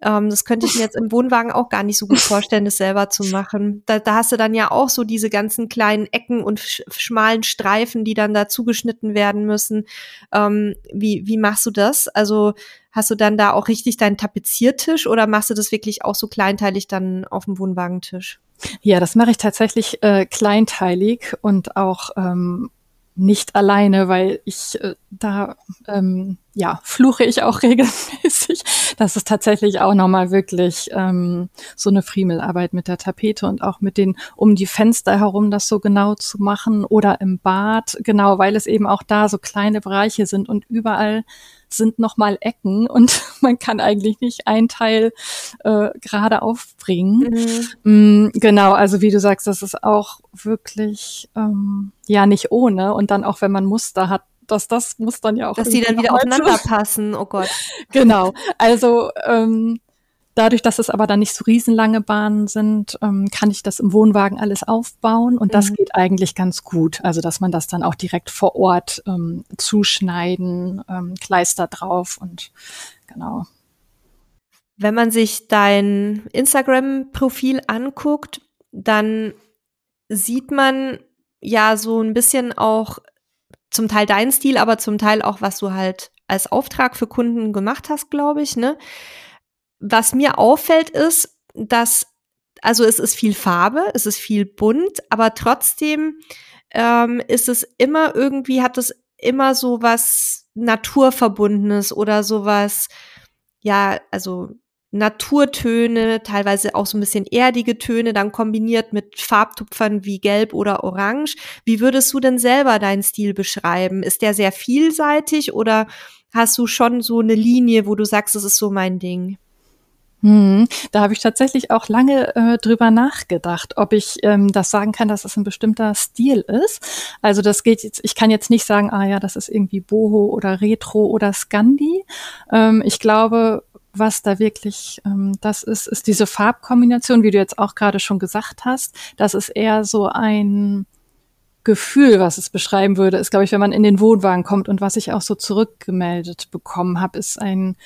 A: Ähm, das könnte ich mir jetzt im Wohnwagen auch gar nicht so gut vorstellen, das selber zu machen. Da, da hast du dann ja auch so diese ganzen kleinen Ecken und sch schmalen Streifen, die dann da zugeschnitten werden müssen. Ähm, wie, wie machst du das? Also hast du dann da auch richtig deinen Tapeziertisch oder machst du das wirklich auch so kleinteilig dann auf dem Wohnwagentisch?
C: Ja, das mache ich tatsächlich äh, kleinteilig und auch ähm, nicht alleine, weil ich äh, da ähm, ja fluche ich auch regelmäßig. Das ist tatsächlich auch nochmal wirklich ähm, so eine Friemelarbeit mit der Tapete und auch mit den um die Fenster herum das so genau zu machen oder im Bad genau, weil es eben auch da so kleine Bereiche sind und überall sind nochmal Ecken und man kann eigentlich nicht ein Teil äh, gerade aufbringen. Mhm. Mm, genau, also wie du sagst, das ist auch wirklich ähm, ja nicht ohne. Und dann auch, wenn man Muster hat, dass das muss dann ja auch.
A: Dass die dann wieder aufeinander passen, oh Gott.
C: Genau. Also ähm, Dadurch, dass es aber dann nicht so riesenlange Bahnen sind, ähm, kann ich das im Wohnwagen alles aufbauen und das mhm. geht eigentlich ganz gut. Also, dass man das dann auch direkt vor Ort ähm, zuschneiden, ähm, Kleister drauf und genau.
A: Wenn man sich dein Instagram-Profil anguckt, dann sieht man ja so ein bisschen auch zum Teil deinen Stil, aber zum Teil auch, was du halt als Auftrag für Kunden gemacht hast, glaube ich, ne? Was mir auffällt ist, dass, also es ist viel Farbe, es ist viel bunt, aber trotzdem ähm, ist es immer irgendwie, hat es immer so was Naturverbundenes oder sowas, ja, also Naturtöne, teilweise auch so ein bisschen erdige Töne, dann kombiniert mit Farbtupfern wie Gelb oder Orange. Wie würdest du denn selber deinen Stil beschreiben? Ist der sehr vielseitig oder hast du schon so eine Linie, wo du sagst, das ist so mein Ding?
C: Hm, da habe ich tatsächlich auch lange äh, drüber nachgedacht, ob ich ähm, das sagen kann, dass es das ein bestimmter Stil ist. Also das geht jetzt, ich kann jetzt nicht sagen, ah ja, das ist irgendwie Boho oder Retro oder Scandi. Ähm, ich glaube, was da wirklich ähm, das ist, ist diese Farbkombination, wie du jetzt auch gerade schon gesagt hast. Das ist eher so ein Gefühl, was es beschreiben würde, ist, glaube ich, wenn man in den Wohnwagen kommt und was ich auch so zurückgemeldet bekommen habe, ist ein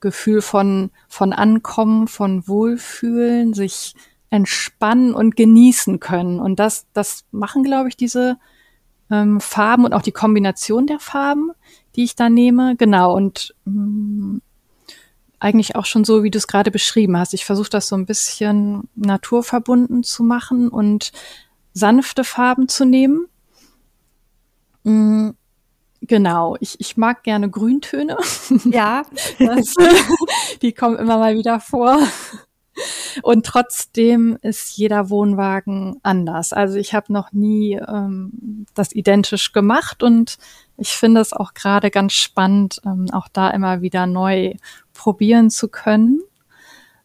C: Gefühl von, von Ankommen, von Wohlfühlen, sich entspannen und genießen können. Und das, das machen, glaube ich, diese ähm, Farben und auch die Kombination der Farben, die ich da nehme. Genau. Und mh, mm, eigentlich auch schon so, wie du es gerade beschrieben hast. Ich versuche das so ein bisschen naturverbunden zu machen und sanfte Farben zu nehmen. Mh, mm, Genau, ich, ich mag gerne Grüntöne.
A: Ja.
C: Das, die kommen immer mal wieder vor. Und trotzdem ist jeder Wohnwagen anders. Also ich habe noch nie ähm, das identisch gemacht und ich finde es auch gerade ganz spannend, ähm, auch da immer wieder neu probieren zu können.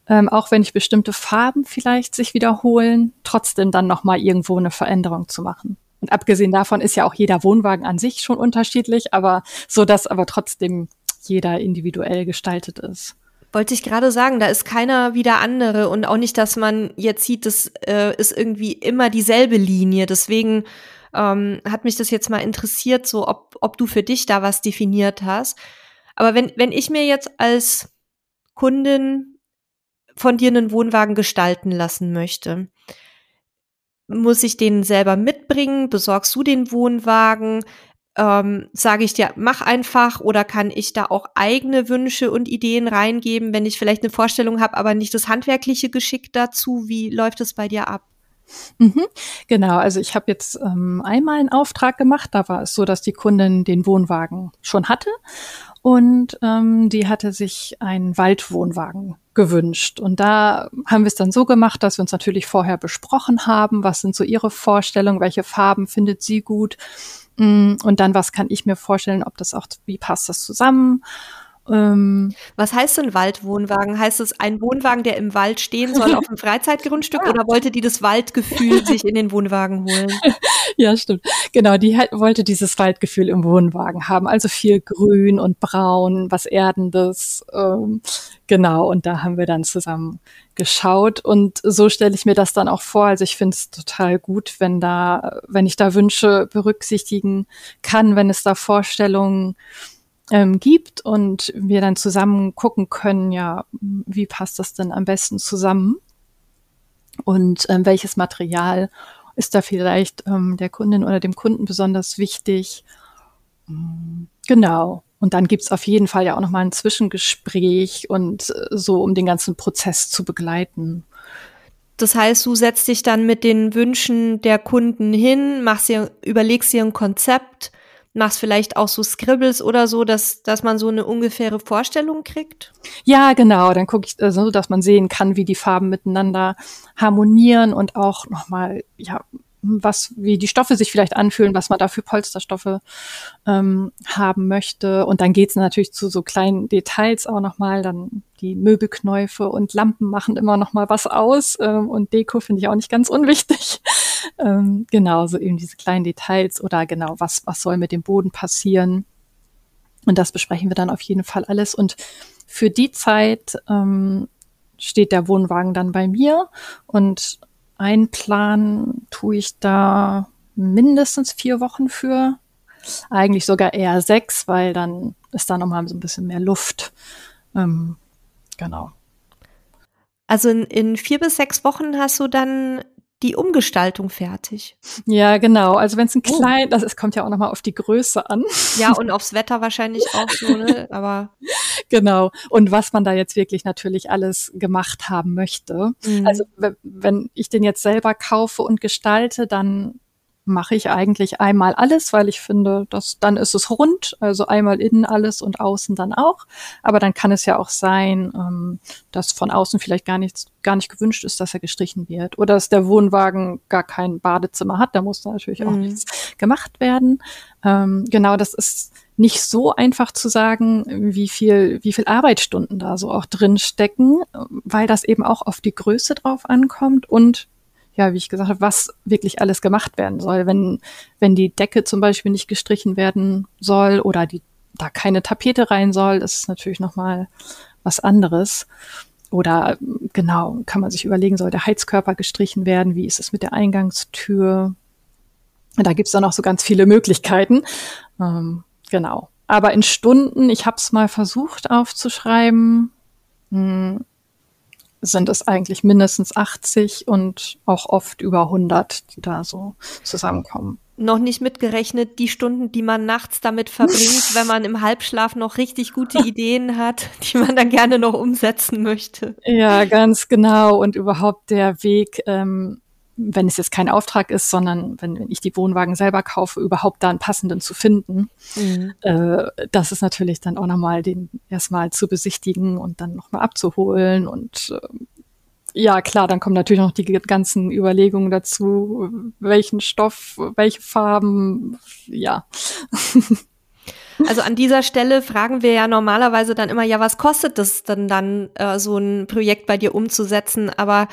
C: Ähm, auch wenn ich bestimmte Farben vielleicht sich wiederholen, trotzdem dann nochmal irgendwo eine Veränderung zu machen. Und abgesehen davon ist ja auch jeder Wohnwagen an sich schon unterschiedlich, aber so, dass aber trotzdem jeder individuell gestaltet ist.
A: Wollte ich gerade sagen, da ist keiner wie der andere und auch nicht, dass man jetzt sieht, das äh, ist irgendwie immer dieselbe Linie. Deswegen ähm, hat mich das jetzt mal interessiert, so ob, ob du für dich da was definiert hast. Aber wenn, wenn ich mir jetzt als Kundin von dir einen Wohnwagen gestalten lassen möchte, muss ich den selber mitbringen? Besorgst du den Wohnwagen? Ähm, Sage ich dir, mach einfach oder kann ich da auch eigene Wünsche und Ideen reingeben, wenn ich vielleicht eine Vorstellung habe, aber nicht das handwerkliche Geschick dazu? Wie läuft es bei dir ab?
C: Mhm, genau, also ich habe jetzt ähm, einmal einen Auftrag gemacht, da war es so, dass die Kundin den Wohnwagen schon hatte und ähm, die hatte sich einen Waldwohnwagen gewünscht. Und da haben wir es dann so gemacht, dass wir uns natürlich vorher besprochen haben, was sind so ihre Vorstellungen, welche Farben findet sie gut mm, und dann, was kann ich mir vorstellen, ob das auch, wie passt das zusammen.
A: Ähm, was heißt denn Waldwohnwagen? Heißt es ein Wohnwagen, der im Wald stehen soll auf einem Freizeitgrundstück ja. oder wollte die das Waldgefühl sich in den Wohnwagen holen?
C: ja, stimmt. Genau, die halt, wollte dieses Waldgefühl im Wohnwagen haben. Also viel Grün und Braun, was Erdendes. Ähm, genau, und da haben wir dann zusammen geschaut. Und so stelle ich mir das dann auch vor. Also ich finde es total gut, wenn da, wenn ich da Wünsche berücksichtigen kann, wenn es da Vorstellungen ähm, gibt und wir dann zusammen gucken können, ja, wie passt das denn am besten zusammen? Und ähm, welches Material ist da vielleicht ähm, der Kundin oder dem Kunden besonders wichtig? Genau. Und dann gibt's auf jeden Fall ja auch nochmal ein Zwischengespräch und äh, so, um den ganzen Prozess zu begleiten.
A: Das heißt, du setzt dich dann mit den Wünschen der Kunden hin, machst dir, überlegst dir ein Konzept, machst vielleicht auch so Scribbles oder so, dass, dass man so eine ungefähre Vorstellung kriegt?
C: Ja, genau. Dann gucke ich, also, dass man sehen kann, wie die Farben miteinander harmonieren und auch nochmal, ja, was, wie die Stoffe sich vielleicht anfühlen, was man da für Polsterstoffe ähm, haben möchte. Und dann geht's natürlich zu so kleinen Details auch nochmal. Dann die Möbelknäufe und Lampen machen immer nochmal was aus. Ähm, und Deko finde ich auch nicht ganz unwichtig. ähm, genau, so eben diese kleinen Details oder genau, was, was soll mit dem Boden passieren. Und das besprechen wir dann auf jeden Fall alles. Und für die Zeit ähm, steht der Wohnwagen dann bei mir und einplanen tue ich da mindestens vier Wochen für. Eigentlich sogar eher sechs, weil dann ist da nochmal so ein bisschen mehr Luft. Ähm, genau.
A: Also in, in vier bis sechs Wochen hast du dann die Umgestaltung fertig.
C: Ja, genau. Also wenn es ein oh. klein, das es kommt ja auch nochmal auf die Größe an.
A: Ja, und aufs Wetter wahrscheinlich auch so, ne? Aber
C: genau. Und was man da jetzt wirklich natürlich alles gemacht haben möchte. Mhm. Also wenn ich den jetzt selber kaufe und gestalte, dann mache ich eigentlich einmal alles, weil ich finde, dass dann ist es rund, also einmal innen alles und außen dann auch. Aber dann kann es ja auch sein, ähm, dass von außen vielleicht gar nichts, gar nicht gewünscht ist, dass er gestrichen wird oder dass der Wohnwagen gar kein Badezimmer hat. Da muss da natürlich auch mhm. nichts gemacht werden. Ähm, genau, das ist nicht so einfach zu sagen, wie viel, wie viel Arbeitsstunden da so auch drin stecken, weil das eben auch auf die Größe drauf ankommt und ja, wie ich gesagt habe, was wirklich alles gemacht werden soll. Wenn, wenn die Decke zum Beispiel nicht gestrichen werden soll oder die, da keine Tapete rein soll, das ist natürlich nochmal was anderes. Oder genau, kann man sich überlegen, soll der Heizkörper gestrichen werden? Wie ist es mit der Eingangstür? Da gibt's dann auch so ganz viele Möglichkeiten. Ähm, genau. Aber in Stunden, ich habe es mal versucht aufzuschreiben, hm, sind es eigentlich mindestens 80 und auch oft über 100, die da so zusammenkommen.
A: Noch nicht mitgerechnet die Stunden, die man nachts damit verbringt, wenn man im Halbschlaf noch richtig gute Ideen hat, die man dann gerne noch umsetzen möchte.
C: Ja, ganz genau. Und überhaupt der Weg ähm, wenn es jetzt kein Auftrag ist, sondern wenn, wenn ich die Wohnwagen selber kaufe, überhaupt da einen passenden zu finden. Mhm. Äh, das ist natürlich dann auch nochmal den erstmal zu besichtigen und dann nochmal abzuholen und äh, ja, klar, dann kommen natürlich noch die ganzen Überlegungen dazu, welchen Stoff, welche Farben, ja.
A: Also an dieser Stelle fragen wir ja normalerweise dann immer, ja, was kostet es denn dann, äh, so ein Projekt bei dir umzusetzen? Aber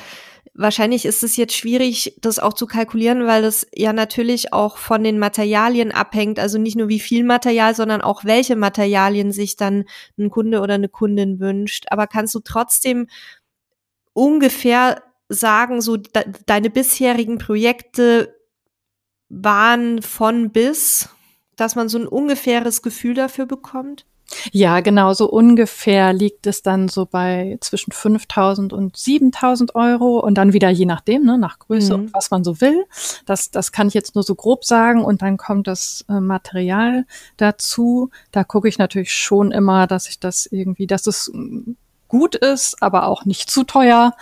A: Wahrscheinlich ist es jetzt schwierig, das auch zu kalkulieren, weil das ja natürlich auch von den Materialien abhängt. Also nicht nur wie viel Material, sondern auch welche Materialien sich dann ein Kunde oder eine Kundin wünscht. Aber kannst du trotzdem ungefähr sagen, so de deine bisherigen Projekte waren von bis, dass man so ein ungefähres Gefühl dafür bekommt?
C: Ja, genau, so ungefähr liegt es dann so bei zwischen 5000 und 7000 Euro und dann wieder je nachdem, ne, nach Größe mhm. und was man so will. Das, das kann ich jetzt nur so grob sagen und dann kommt das äh, Material dazu. Da gucke ich natürlich schon immer, dass ich das irgendwie, dass es gut ist, aber auch nicht zu teuer.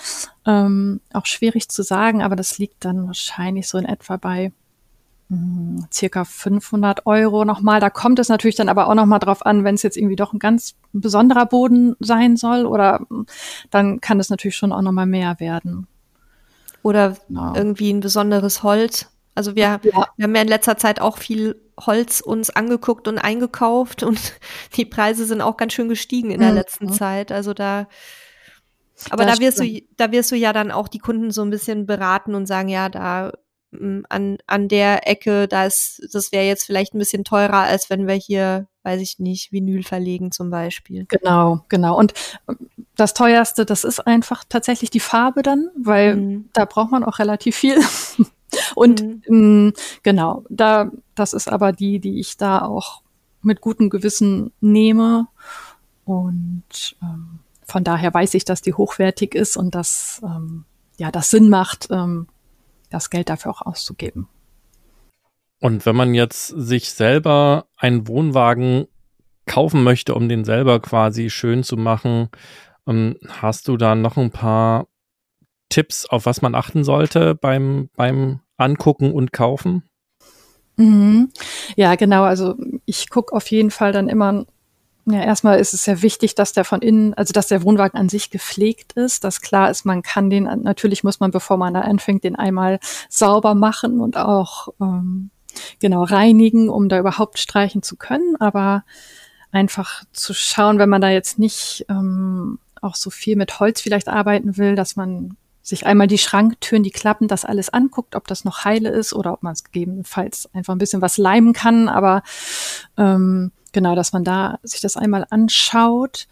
C: Ähm, auch schwierig zu sagen, aber das liegt dann wahrscheinlich so in etwa bei hm, circa 500 Euro nochmal. Da kommt es natürlich dann aber auch nochmal drauf an, wenn es jetzt irgendwie doch ein ganz besonderer Boden sein soll oder hm, dann kann es natürlich schon auch nochmal mehr werden.
A: Oder ja. irgendwie ein besonderes Holz. Also wir, ja. wir haben ja in letzter Zeit auch viel Holz uns angeguckt und eingekauft und die Preise sind auch ganz schön gestiegen in der mhm. letzten Zeit. Also da, aber das da wirst stimmt. du, da wirst du ja dann auch die Kunden so ein bisschen beraten und sagen, ja, da an, an der Ecke, da ist, das wäre jetzt vielleicht ein bisschen teurer, als wenn wir hier, weiß ich nicht, Vinyl verlegen zum Beispiel.
C: Genau, genau. Und ähm, das teuerste, das ist einfach tatsächlich die Farbe dann, weil mhm. da braucht man auch relativ viel. Und mhm. mh, genau, da, das ist aber die, die ich da auch mit gutem Gewissen nehme. Und ähm, von daher weiß ich, dass die hochwertig ist und dass ähm, ja das Sinn macht, ähm, das Geld dafür auch auszugeben.
B: Und wenn man jetzt sich selber einen Wohnwagen kaufen möchte, um den selber quasi schön zu machen, ähm, hast du da noch ein paar Tipps, auf was man achten sollte beim, beim Angucken und Kaufen?
C: Mhm. Ja, genau. Also ich gucke auf jeden Fall dann immer ja, erstmal ist es sehr wichtig, dass der von innen, also dass der Wohnwagen an sich gepflegt ist, dass klar ist, man kann den, natürlich muss man, bevor man da anfängt, den einmal sauber machen und auch ähm, genau reinigen, um da überhaupt streichen zu können. Aber einfach zu schauen, wenn man da jetzt nicht ähm, auch so viel mit Holz vielleicht arbeiten will, dass man sich einmal die Schranktüren, die Klappen, das alles anguckt, ob das noch heile ist oder ob man es gegebenenfalls einfach ein bisschen was leimen kann. Aber ähm, genau, dass man da sich das einmal anschaut.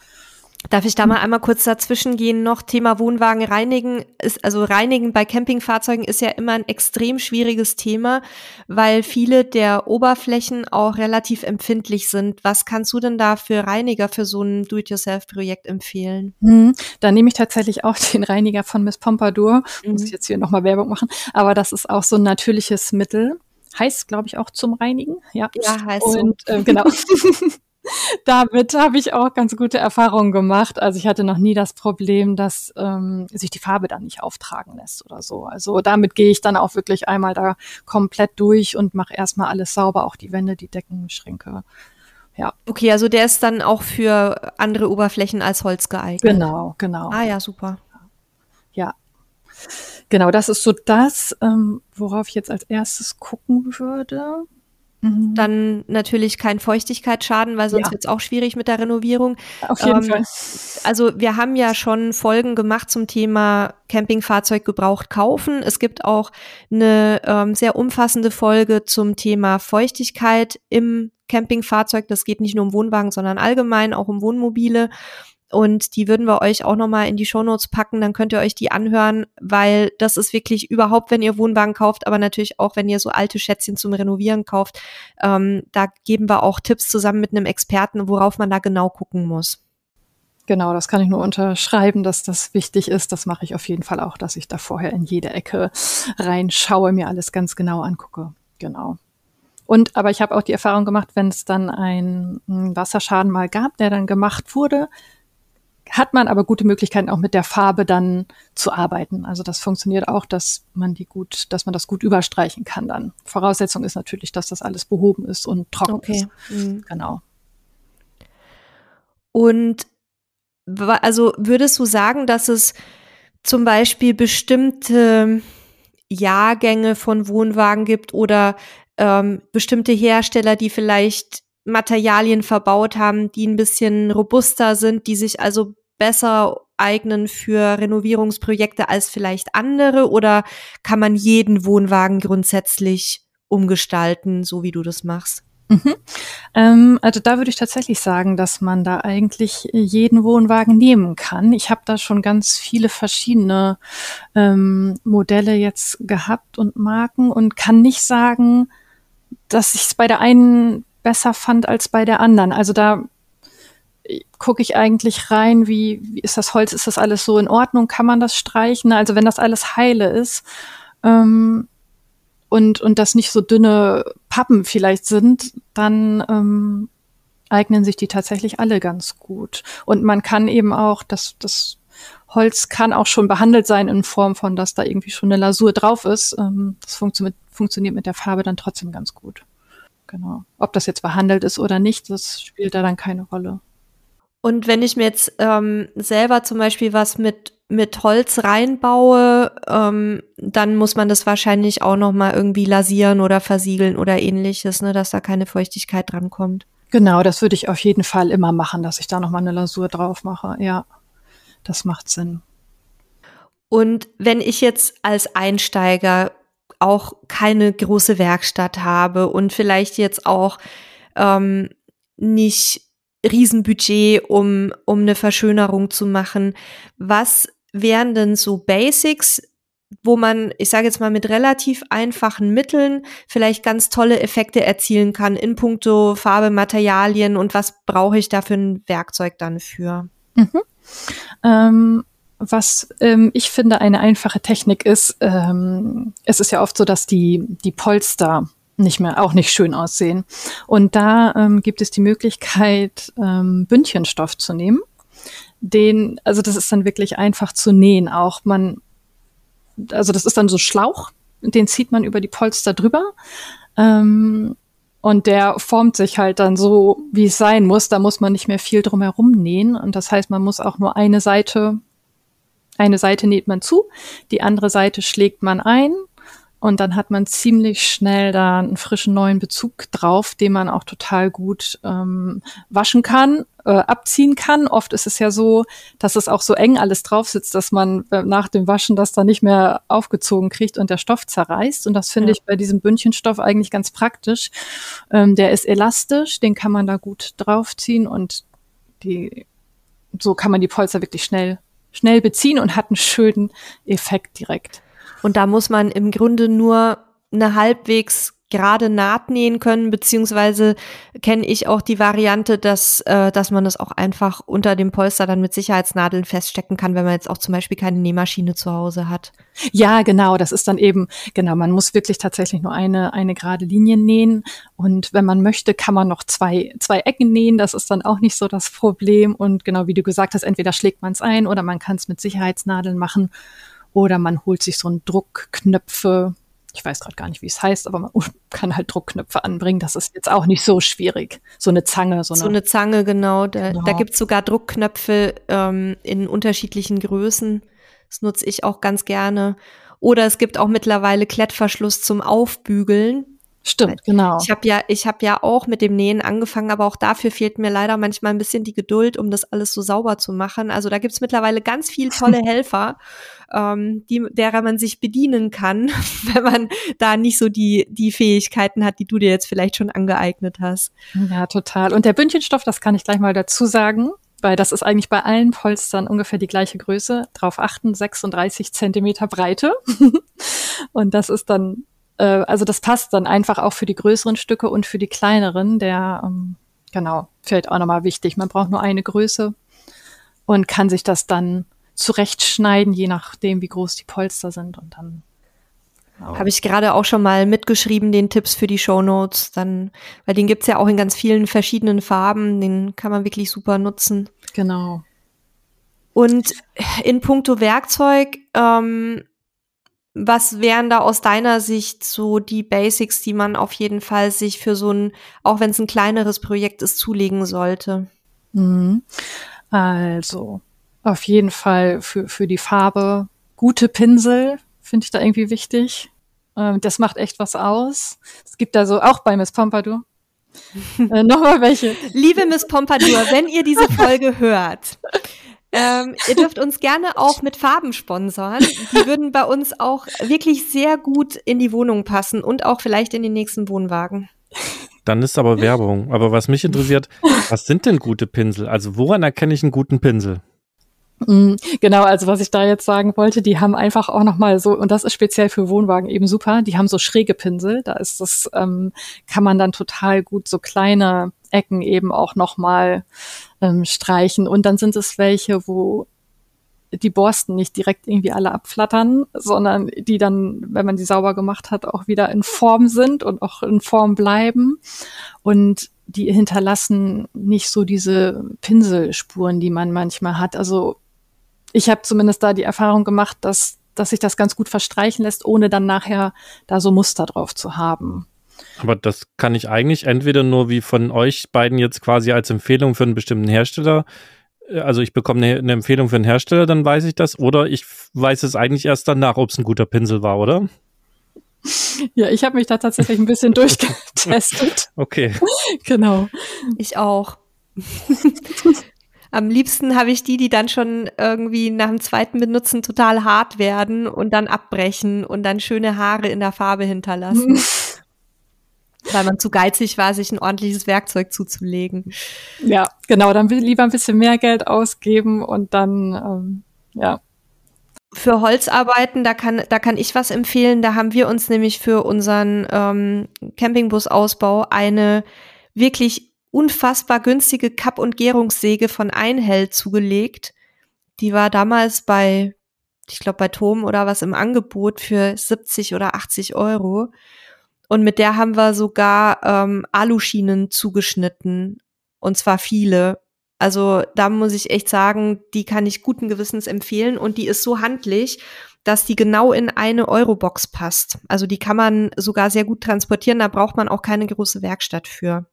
A: Darf ich da mal einmal kurz dazwischen gehen? Noch Thema Wohnwagen reinigen ist, also reinigen bei Campingfahrzeugen ist ja immer ein extrem schwieriges Thema, weil viele der Oberflächen auch relativ empfindlich sind. Was kannst du denn da für Reiniger für so ein Do-it-yourself-Projekt empfehlen?
C: Hm, da nehme ich tatsächlich auch den Reiniger von Miss Pompadour. Mhm. Muss ich jetzt hier nochmal Werbung machen. Aber das ist auch so ein natürliches Mittel heißt, glaube ich, auch zum Reinigen. Ja,
A: ja heißt
C: Und
A: so.
C: äh, genau. Damit habe ich auch ganz gute Erfahrungen gemacht. Also ich hatte noch nie das Problem, dass ähm, sich die Farbe dann nicht auftragen lässt oder so. Also damit gehe ich dann auch wirklich einmal da komplett durch und mache erstmal alles sauber, auch die Wände, die Decken, Schränke.
A: Ja. Okay, also der ist dann auch für andere Oberflächen als Holz geeignet.
C: Genau, genau.
A: Ah ja, super.
C: Genau, das ist so das, ähm, worauf ich jetzt als erstes gucken würde.
A: Mhm. Dann natürlich kein Feuchtigkeitsschaden, weil sonst ja. wird es auch schwierig mit der Renovierung.
C: Auf jeden ähm, Fall.
A: Also wir haben ja schon Folgen gemacht zum Thema Campingfahrzeug gebraucht kaufen. Es gibt auch eine ähm, sehr umfassende Folge zum Thema Feuchtigkeit im Campingfahrzeug. Das geht nicht nur um Wohnwagen, sondern allgemein auch um Wohnmobile. Und die würden wir euch auch nochmal in die Shownotes packen, dann könnt ihr euch die anhören, weil das ist wirklich überhaupt, wenn ihr Wohnwagen kauft, aber natürlich auch, wenn ihr so alte Schätzchen zum Renovieren kauft. Ähm, da geben wir auch Tipps zusammen mit einem Experten, worauf man da genau gucken muss.
C: Genau, das kann ich nur unterschreiben, dass das wichtig ist. Das mache ich auf jeden Fall auch, dass ich da vorher in jede Ecke reinschaue, mir alles ganz genau angucke. Genau. Und aber ich habe auch die Erfahrung gemacht, wenn es dann einen Wasserschaden mal gab, der dann gemacht wurde, hat man aber gute Möglichkeiten auch mit der Farbe dann zu arbeiten. Also das funktioniert auch, dass man die gut, dass man das gut überstreichen kann dann. Voraussetzung ist natürlich, dass das alles behoben ist und trocken okay. ist. Mhm. Genau.
A: Und also würdest du sagen, dass es zum Beispiel bestimmte Jahrgänge von Wohnwagen gibt oder ähm, bestimmte Hersteller, die vielleicht Materialien verbaut haben, die ein bisschen robuster sind, die sich also besser eignen für Renovierungsprojekte als vielleicht andere? Oder kann man jeden Wohnwagen grundsätzlich umgestalten, so wie du das machst?
C: Mhm. Ähm, also da würde ich tatsächlich sagen, dass man da eigentlich jeden Wohnwagen nehmen kann. Ich habe da schon ganz viele verschiedene ähm, Modelle jetzt gehabt und Marken und kann nicht sagen, dass ich es bei der einen besser fand als bei der anderen. Also da gucke ich eigentlich rein, wie, wie ist das Holz, ist das alles so in Ordnung, kann man das streichen? Also wenn das alles heile ist ähm, und, und das nicht so dünne Pappen vielleicht sind, dann ähm, eignen sich die tatsächlich alle ganz gut. Und man kann eben auch, das, das Holz kann auch schon behandelt sein in Form von, dass da irgendwie schon eine Lasur drauf ist. Ähm, das funktio funktioniert mit der Farbe dann trotzdem ganz gut. Genau. Ob das jetzt behandelt ist oder nicht, das spielt da dann keine Rolle.
A: Und wenn ich mir jetzt ähm, selber zum Beispiel was mit mit Holz reinbaue, ähm, dann muss man das wahrscheinlich auch noch mal irgendwie lasieren oder versiegeln oder ähnliches, ne, dass da keine Feuchtigkeit dran kommt.
C: Genau, das würde ich auf jeden Fall immer machen, dass ich da noch mal eine Lasur drauf mache. Ja, das macht Sinn.
A: Und wenn ich jetzt als Einsteiger auch keine große Werkstatt habe und vielleicht jetzt auch ähm, nicht Riesenbudget, um, um eine Verschönerung zu machen. Was wären denn so Basics, wo man, ich sage jetzt mal, mit relativ einfachen Mitteln vielleicht ganz tolle Effekte erzielen kann in puncto Farbe, Materialien und was brauche ich da für ein Werkzeug dann für?
C: Mhm. Ähm, was ähm, ich finde eine einfache Technik ist, ähm, es ist ja oft so, dass die, die Polster nicht mehr, auch nicht schön aussehen. Und da ähm, gibt es die Möglichkeit, ähm, Bündchenstoff zu nehmen. Den, also das ist dann wirklich einfach zu nähen auch. Man, also das ist dann so Schlauch, den zieht man über die Polster drüber. Ähm, und der formt sich halt dann so, wie es sein muss. Da muss man nicht mehr viel drumherum nähen. Und das heißt, man muss auch nur eine Seite, eine Seite näht man zu, die andere Seite schlägt man ein und dann hat man ziemlich schnell da einen frischen neuen Bezug drauf, den man auch total gut ähm, waschen kann, äh, abziehen kann. Oft ist es ja so, dass es auch so eng alles drauf sitzt, dass man äh, nach dem Waschen das dann nicht mehr aufgezogen kriegt und der Stoff zerreißt. Und das finde ja. ich bei diesem Bündchenstoff eigentlich ganz praktisch. Ähm, der ist elastisch, den kann man da gut draufziehen und die, so kann man die Polster wirklich schnell, schnell beziehen und hat einen schönen Effekt direkt.
A: Und da muss man im Grunde nur eine halbwegs gerade Naht nähen können, beziehungsweise kenne ich auch die Variante, dass, äh, dass man das auch einfach unter dem Polster dann mit Sicherheitsnadeln feststecken kann, wenn man jetzt auch zum Beispiel keine Nähmaschine zu Hause hat.
C: Ja, genau, das ist dann eben, genau, man muss wirklich tatsächlich nur eine, eine gerade Linie nähen und wenn man möchte, kann man noch zwei, zwei Ecken nähen, das ist dann auch nicht so das Problem und genau wie du gesagt hast, entweder schlägt man es ein oder man kann es mit Sicherheitsnadeln machen oder man holt sich so einen Druckknöpfe. Ich weiß gerade gar nicht, wie es heißt, aber man kann halt Druckknöpfe anbringen. Das ist jetzt auch nicht so schwierig. So eine Zange.
A: So eine, so eine Zange, genau. Da, genau. da gibt es sogar Druckknöpfe ähm, in unterschiedlichen Größen. Das nutze ich auch ganz gerne. Oder es gibt auch mittlerweile Klettverschluss zum Aufbügeln.
C: Stimmt, genau.
A: Ich habe ja, ich habe ja auch mit dem Nähen angefangen, aber auch dafür fehlt mir leider manchmal ein bisschen die Geduld, um das alles so sauber zu machen. Also da gibt's mittlerweile ganz viel tolle Helfer, ähm, die, derer man sich bedienen kann, wenn man da nicht so die, die Fähigkeiten hat, die du dir jetzt vielleicht schon angeeignet hast.
C: Ja, total. Und der Bündchenstoff, das kann ich gleich mal dazu sagen weil das ist eigentlich bei allen Polstern ungefähr die gleiche Größe. Drauf achten, 36 Zentimeter Breite. und das ist dann äh, also das passt dann einfach auch für die größeren Stücke und für die kleineren. Der, ähm, genau, fällt auch nochmal wichtig. Man braucht nur eine Größe und kann sich das dann zurechtschneiden, je nachdem, wie groß die Polster sind und dann
A: Genau. Habe ich gerade auch schon mal mitgeschrieben, den Tipps für die Show Notes. Dann, weil den gibt's ja auch in ganz vielen verschiedenen Farben. Den kann man wirklich super nutzen.
C: Genau.
A: Und in puncto Werkzeug ähm, was wären da aus deiner Sicht so die Basics, die man auf jeden Fall sich für so ein, auch wenn es ein kleineres Projekt ist, zulegen sollte?
C: Mhm. Also, auf jeden Fall für, für die Farbe gute Pinsel, finde ich da irgendwie wichtig. Ähm, das macht echt was aus. Es gibt da so, auch bei Miss Pompadour,
A: äh, Nochmal welche. Liebe Miss Pompadour, wenn ihr diese Folge hört, ähm, ihr dürft uns gerne auch mit Farben sponsern. Die würden bei uns auch wirklich sehr gut in die Wohnung passen und auch vielleicht in den nächsten Wohnwagen.
B: Dann ist aber Werbung. Aber was mich interessiert, was sind denn gute Pinsel? Also woran erkenne ich einen guten Pinsel?
C: Mm, genau, also was ich da jetzt sagen wollte, die haben einfach auch nochmal so, und das ist speziell für Wohnwagen eben super, die haben so schräge Pinsel, da ist das, ähm, kann man dann total gut so kleine Ecken eben auch nochmal ähm, streichen. Und dann sind es welche, wo die Borsten nicht direkt irgendwie alle abflattern, sondern die dann, wenn man die sauber gemacht hat, auch wieder in Form sind und auch in Form bleiben. Und die hinterlassen nicht so diese Pinselspuren, die man manchmal hat. Also ich habe zumindest da die Erfahrung gemacht, dass, dass sich das ganz gut verstreichen lässt, ohne dann nachher da so Muster drauf zu haben.
B: Aber das kann ich eigentlich entweder nur wie von euch beiden jetzt quasi als Empfehlung für einen bestimmten Hersteller. Äh, also ich bekomme eine, eine Empfehlung für einen Hersteller, dann weiß ich das. Oder ich weiß es eigentlich erst danach, ob es ein guter Pinsel war, oder?
C: Ja, ich habe mich da tatsächlich ein bisschen durchgetestet.
B: Okay.
C: Genau.
A: Ich auch. Am liebsten habe ich die, die dann schon irgendwie nach dem zweiten Benutzen total hart werden und dann abbrechen und dann schöne Haare in der Farbe hinterlassen. Weil man zu geizig war, sich ein ordentliches Werkzeug zuzulegen.
C: Ja, genau. Dann lieber ein bisschen mehr Geld ausgeben und dann, ähm, ja.
A: Für Holzarbeiten, da kann, da kann ich was empfehlen. Da haben wir uns nämlich für unseren ähm, Campingbusausbau eine wirklich unfassbar günstige Kapp- und Gärungssäge von Einhell zugelegt. Die war damals bei, ich glaube, bei Tom oder was im Angebot für 70 oder 80 Euro. Und mit der haben wir sogar ähm, Aluschienen zugeschnitten. Und zwar viele. Also da muss ich echt sagen, die kann ich guten Gewissens empfehlen. Und die ist so handlich, dass die genau in eine Eurobox passt. Also die kann man sogar sehr gut transportieren. Da braucht man auch keine große Werkstatt für.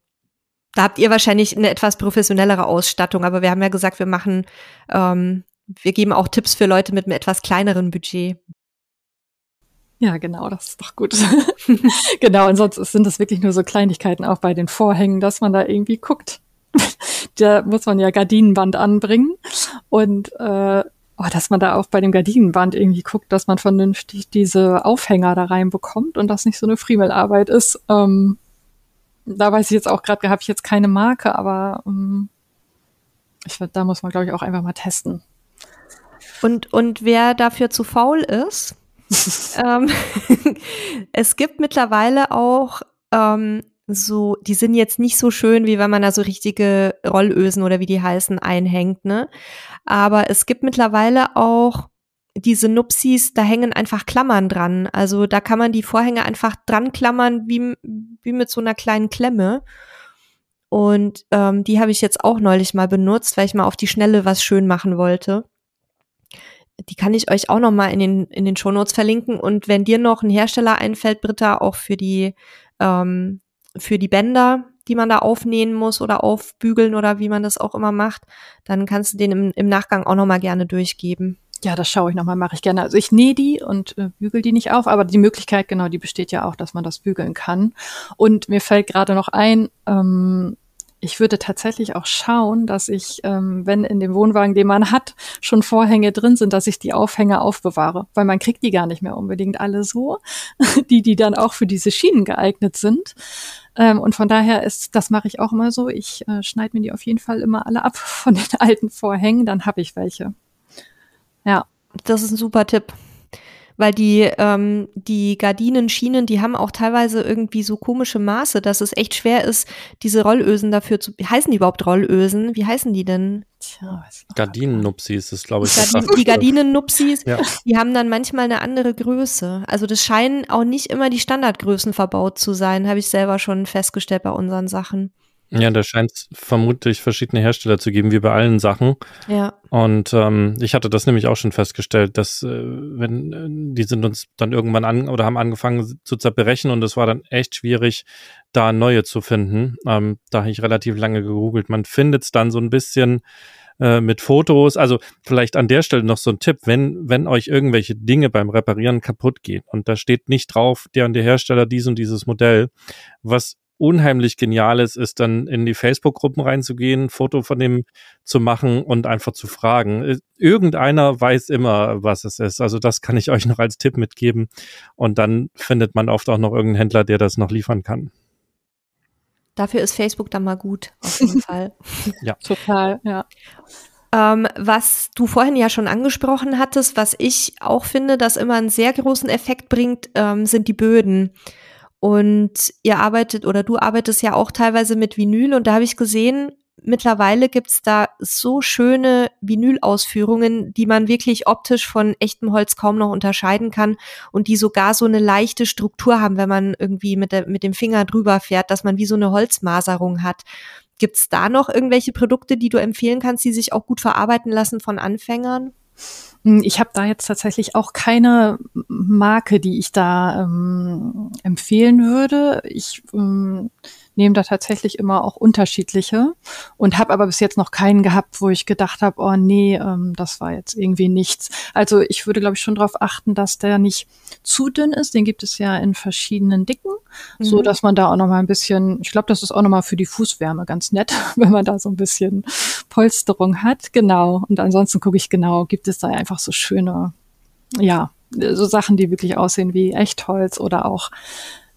A: Da habt ihr wahrscheinlich eine etwas professionellere Ausstattung, aber wir haben ja gesagt, wir machen, ähm, wir geben auch Tipps für Leute mit einem etwas kleineren Budget.
C: Ja, genau, das ist doch gut. genau, und sonst sind das wirklich nur so Kleinigkeiten auch bei den Vorhängen, dass man da irgendwie guckt. da muss man ja Gardinenband anbringen und äh, oh, dass man da auch bei dem Gardinenband irgendwie guckt, dass man vernünftig diese Aufhänger da reinbekommt und das nicht so eine Friemelarbeit ist. Ähm, da weiß ich jetzt auch gerade, habe ich jetzt keine Marke, aber ähm, ich, da muss man, glaube ich, auch einfach mal testen.
A: Und, und wer dafür zu faul ist, ähm, es gibt mittlerweile auch ähm, so, die sind jetzt nicht so schön, wie wenn man da so richtige Rollösen oder wie die heißen einhängt, ne? Aber es gibt mittlerweile auch diese Nupsis, da hängen einfach Klammern dran. Also da kann man die Vorhänge einfach dran klammern, wie, wie mit so einer kleinen Klemme. Und ähm, die habe ich jetzt auch neulich mal benutzt, weil ich mal auf die Schnelle was schön machen wollte. Die kann ich euch auch noch mal in den in den Shownotes verlinken. Und wenn dir noch ein Hersteller einfällt, Britta, auch für die ähm, für die Bänder, die man da aufnähen muss oder aufbügeln oder wie man das auch immer macht, dann kannst du den im, im Nachgang auch noch mal gerne durchgeben.
C: Ja, das schaue ich nochmal, mache ich gerne. Also ich nähe die und äh, bügel die nicht auf, aber die Möglichkeit, genau, die besteht ja auch, dass man das bügeln kann. Und mir fällt gerade noch ein, ähm, ich würde tatsächlich auch schauen, dass ich, ähm, wenn in dem Wohnwagen, den man hat, schon Vorhänge drin sind, dass ich die Aufhänge aufbewahre, weil man kriegt die gar nicht mehr unbedingt alle so, die, die dann auch für diese Schienen geeignet sind. Ähm, und von daher ist, das mache ich auch immer so. Ich äh, schneide mir die auf jeden Fall immer alle ab von den alten Vorhängen, dann habe ich welche.
A: Ja. Das ist ein super Tipp. Weil die, ähm, die Gardinenschienen, die haben auch teilweise irgendwie so komische Maße, dass es echt schwer ist, diese Rollösen dafür zu. Heißen die überhaupt Rollösen? Wie heißen die denn?
B: Tja, Gardinennupsis ist, glaube ich.
A: Gardin, die Gardinennupsis, ja. die haben dann manchmal eine andere Größe. Also das scheinen auch nicht immer die Standardgrößen verbaut zu sein, habe ich selber schon festgestellt bei unseren Sachen.
B: Ja, da scheint es vermutlich verschiedene Hersteller zu geben, wie bei allen Sachen.
A: Ja.
B: Und ähm, ich hatte das nämlich auch schon festgestellt, dass äh, wenn äh, die sind uns dann irgendwann an oder haben angefangen zu zerbrechen und es war dann echt schwierig, da neue zu finden. Ähm, da habe ich relativ lange gegoogelt. Man findet es dann so ein bisschen äh, mit Fotos. Also vielleicht an der Stelle noch so ein Tipp, wenn, wenn euch irgendwelche Dinge beim Reparieren kaputt gehen und da steht nicht drauf, der und der Hersteller dies und dieses Modell, was unheimlich Geniales ist, dann in die Facebook-Gruppen reinzugehen, ein Foto von dem zu machen und einfach zu fragen. Äh, irgendeiner weiß immer, was es ist. Also das kann ich euch noch als Tipp mitgeben. Und dann findet man oft auch noch irgendeinen Händler, der das noch liefern kann.
A: Dafür ist Facebook dann mal gut, auf jeden Fall.
C: Ja. Total, ja.
A: Ähm, was du vorhin ja schon angesprochen hattest, was ich auch finde, das immer einen sehr großen Effekt bringt, ähm, sind die Böden. Und ihr arbeitet oder du arbeitest ja auch teilweise mit Vinyl und da habe ich gesehen, mittlerweile gibt's da so schöne Vinyl-Ausführungen, die man wirklich optisch von echtem Holz kaum noch unterscheiden kann und die sogar so eine leichte Struktur haben, wenn man irgendwie mit, der, mit dem Finger drüber fährt, dass man wie so eine Holzmaserung hat. Gibt's da noch irgendwelche Produkte, die du empfehlen kannst, die sich auch gut verarbeiten lassen von Anfängern?
C: Hm, ich habe da jetzt tatsächlich auch keine Marke, die ich da ähm, empfehlen würde. Ich ähm, nehme da tatsächlich immer auch unterschiedliche und habe aber bis jetzt noch keinen gehabt, wo ich gedacht habe, oh nee, ähm, das war jetzt irgendwie nichts. Also ich würde, glaube ich, schon darauf achten, dass der nicht zu dünn ist. Den gibt es ja in verschiedenen Dicken, mhm. so dass man da auch noch mal ein bisschen, ich glaube, das ist auch noch mal für die Fußwärme ganz nett, wenn man da so ein bisschen Aufpolsterung hat, genau. Und ansonsten gucke ich genau, gibt es da einfach so schöne, ja, so Sachen, die wirklich aussehen wie Echtholz oder auch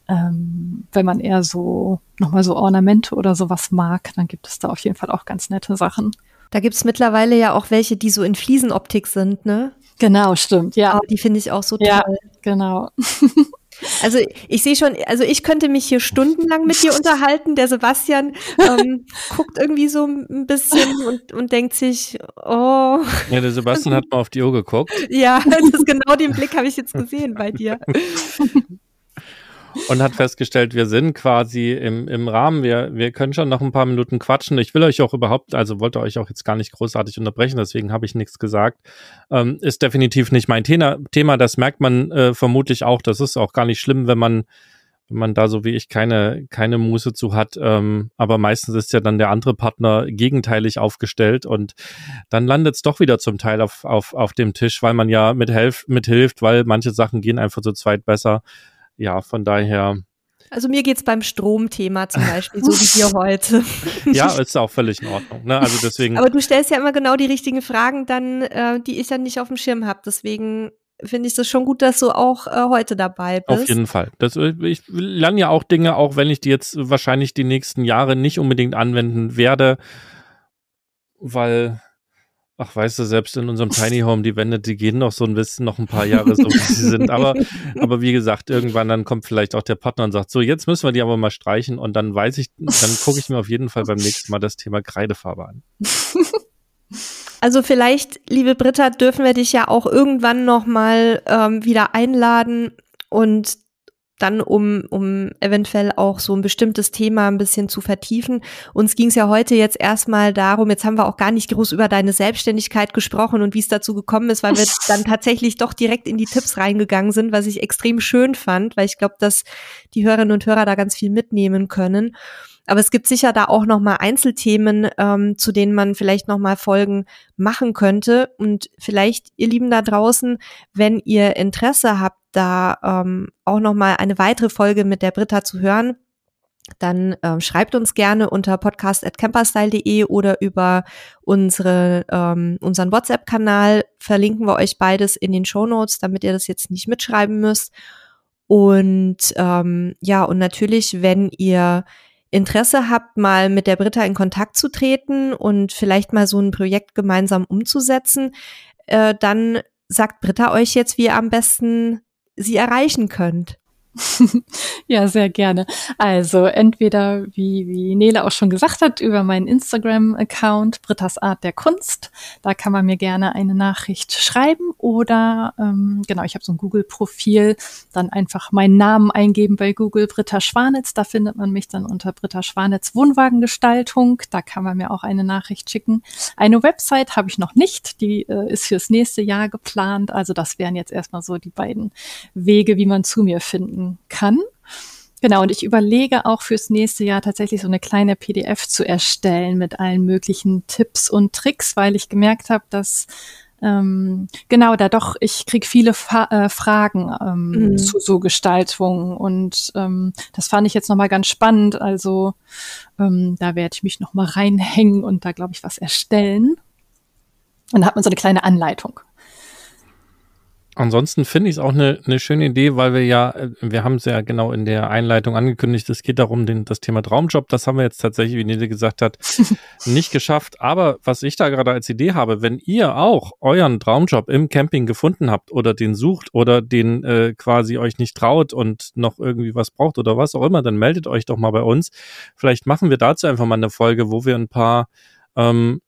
C: ähm, wenn man eher so nochmal so Ornamente oder sowas mag, dann gibt es da auf jeden Fall auch ganz nette Sachen.
A: Da gibt's mittlerweile ja auch welche, die so in Fliesenoptik sind, ne?
C: Genau, stimmt, ja.
A: Oh, die finde ich auch so toll.
C: Ja, genau.
A: Also ich sehe schon, also ich könnte mich hier stundenlang mit dir unterhalten. Der Sebastian ähm, guckt irgendwie so ein bisschen und, und denkt sich, oh.
B: Ja, der Sebastian hat mal auf die Uhr geguckt.
A: Ja, das ist genau den Blick habe ich jetzt gesehen bei dir
B: und hat festgestellt, wir sind quasi im, im Rahmen, wir, wir können schon noch ein paar Minuten quatschen. Ich will euch auch überhaupt, also wollte euch auch jetzt gar nicht großartig unterbrechen, deswegen habe ich nichts gesagt. Ähm, ist definitiv nicht mein Thema, Thema das merkt man äh, vermutlich auch. Das ist auch gar nicht schlimm, wenn man wenn man da so wie ich keine, keine Muße zu hat. Ähm, aber meistens ist ja dann der andere Partner gegenteilig aufgestellt und dann landet es doch wieder zum Teil auf, auf, auf dem Tisch, weil man ja mithilft, mithilft, weil manche Sachen gehen einfach zu zweit besser ja, von daher.
A: Also mir geht's beim Stromthema zum Beispiel, so wie dir heute.
B: ja, ist auch völlig in Ordnung. Ne? Also deswegen.
A: Aber du stellst ja immer genau die richtigen Fragen, dann, äh, die ich dann nicht auf dem Schirm habe. Deswegen finde ich das schon gut, dass du auch äh, heute dabei bist.
B: Auf jeden Fall. Das, äh, ich lerne ja auch Dinge, auch wenn ich die jetzt wahrscheinlich die nächsten Jahre nicht unbedingt anwenden werde, weil Ach, weißt du, selbst in unserem Tiny Home, die Wände, die gehen noch so ein bisschen, noch ein paar Jahre so, wie sie sind. Aber, aber wie gesagt, irgendwann dann kommt vielleicht auch der Partner und sagt, so, jetzt müssen wir die aber mal streichen und dann weiß ich, dann gucke ich mir auf jeden Fall beim nächsten Mal das Thema Kreidefarbe an.
A: Also vielleicht, liebe Britta, dürfen wir dich ja auch irgendwann noch mal ähm, wieder einladen und dann um, um eventuell auch so ein bestimmtes Thema ein bisschen zu vertiefen. Uns ging es ja heute jetzt erstmal darum, jetzt haben wir auch gar nicht groß über deine Selbstständigkeit gesprochen und wie es dazu gekommen ist, weil wir dann tatsächlich doch direkt in die Tipps reingegangen sind, was ich extrem schön fand, weil ich glaube, dass die Hörerinnen und Hörer da ganz viel mitnehmen können. Aber es gibt sicher da auch noch mal Einzelthemen, ähm, zu denen man vielleicht noch mal Folgen machen könnte. Und vielleicht, ihr Lieben da draußen, wenn ihr Interesse habt, da ähm, auch noch mal eine weitere Folge mit der Britta zu hören, dann ähm, schreibt uns gerne unter podcast.camperstyle.de oder über unsere, ähm, unseren WhatsApp-Kanal. Verlinken wir euch beides in den Show Notes, damit ihr das jetzt nicht mitschreiben müsst. Und ähm, ja, und natürlich, wenn ihr Interesse habt, mal mit der Britta in Kontakt zu treten und vielleicht mal so ein Projekt gemeinsam umzusetzen, äh, dann sagt Britta euch jetzt, wie ihr am besten sie erreichen könnt.
C: ja, sehr gerne. Also entweder, wie, wie Nele auch schon gesagt hat, über meinen Instagram-Account Britta's Art der Kunst. Da kann man mir gerne eine Nachricht schreiben oder ähm, genau, ich habe so ein Google-Profil, dann einfach meinen Namen eingeben bei Google Britta Schwanitz. Da findet man mich dann unter Britta Schwanitz Wohnwagengestaltung. Da kann man mir auch eine Nachricht schicken. Eine Website habe ich noch nicht, die äh, ist fürs nächste Jahr geplant. Also das wären jetzt erstmal so die beiden Wege, wie man zu mir finden kann. Genau, und ich überlege auch fürs nächste Jahr tatsächlich so eine kleine PDF zu erstellen mit allen möglichen Tipps und Tricks, weil ich gemerkt habe, dass ähm, genau da doch, ich krieg viele Fa äh, Fragen ähm, mhm. zu so Gestaltung und ähm, das fand ich jetzt nochmal ganz spannend. Also ähm, da werde ich mich nochmal reinhängen und da glaube ich was erstellen. Und da hat man so eine kleine Anleitung.
B: Ansonsten finde ich es auch eine ne schöne Idee, weil wir ja, äh, wir haben es ja genau in der Einleitung angekündigt, es geht darum, den, das Thema Traumjob, das haben wir jetzt tatsächlich, wie Nele gesagt hat, nicht geschafft. Aber was ich da gerade als Idee habe, wenn ihr auch euren Traumjob im Camping gefunden habt oder den sucht oder den äh, quasi euch nicht traut und noch irgendwie was braucht oder was auch immer, dann meldet euch doch mal bei uns. Vielleicht machen wir dazu einfach mal eine Folge, wo wir ein paar ähm,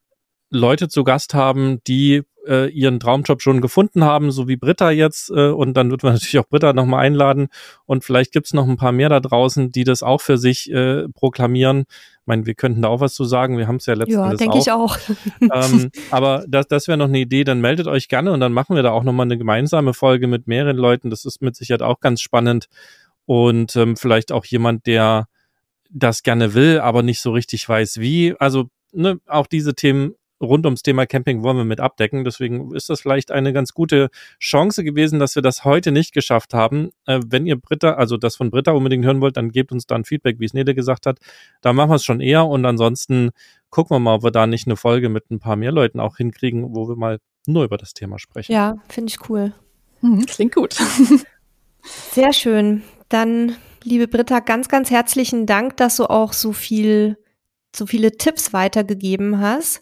B: Leute zu Gast haben, die äh, ihren Traumjob schon gefunden haben, so wie Britta jetzt. Äh, und dann wird man natürlich auch Britta nochmal einladen. Und vielleicht gibt's noch ein paar mehr da draußen, die das auch für sich äh, proklamieren. Ich meine, wir könnten da auch was zu sagen. Wir haben es ja letztens
A: ja, denke ich auch.
B: ähm, aber das, das wäre noch eine Idee. Dann meldet euch gerne und dann machen wir da auch nochmal eine gemeinsame Folge mit mehreren Leuten. Das ist mit Sicherheit auch ganz spannend. Und ähm, vielleicht auch jemand, der das gerne will, aber nicht so richtig weiß, wie. Also ne, auch diese Themen rund ums Thema Camping wollen wir mit abdecken. Deswegen ist das vielleicht eine ganz gute Chance gewesen, dass wir das heute nicht geschafft haben. Äh, wenn ihr Britta, also das von Britta unbedingt hören wollt, dann gebt uns dann Feedback, wie es Nede gesagt hat. Da machen wir es schon eher und ansonsten gucken wir mal, ob wir da nicht eine Folge mit ein paar mehr Leuten auch hinkriegen, wo wir mal nur über das Thema sprechen.
A: Ja, finde ich cool.
C: Mhm, klingt gut.
A: Sehr schön. Dann, liebe Britta, ganz, ganz herzlichen Dank, dass du auch so viel, so viele Tipps weitergegeben hast.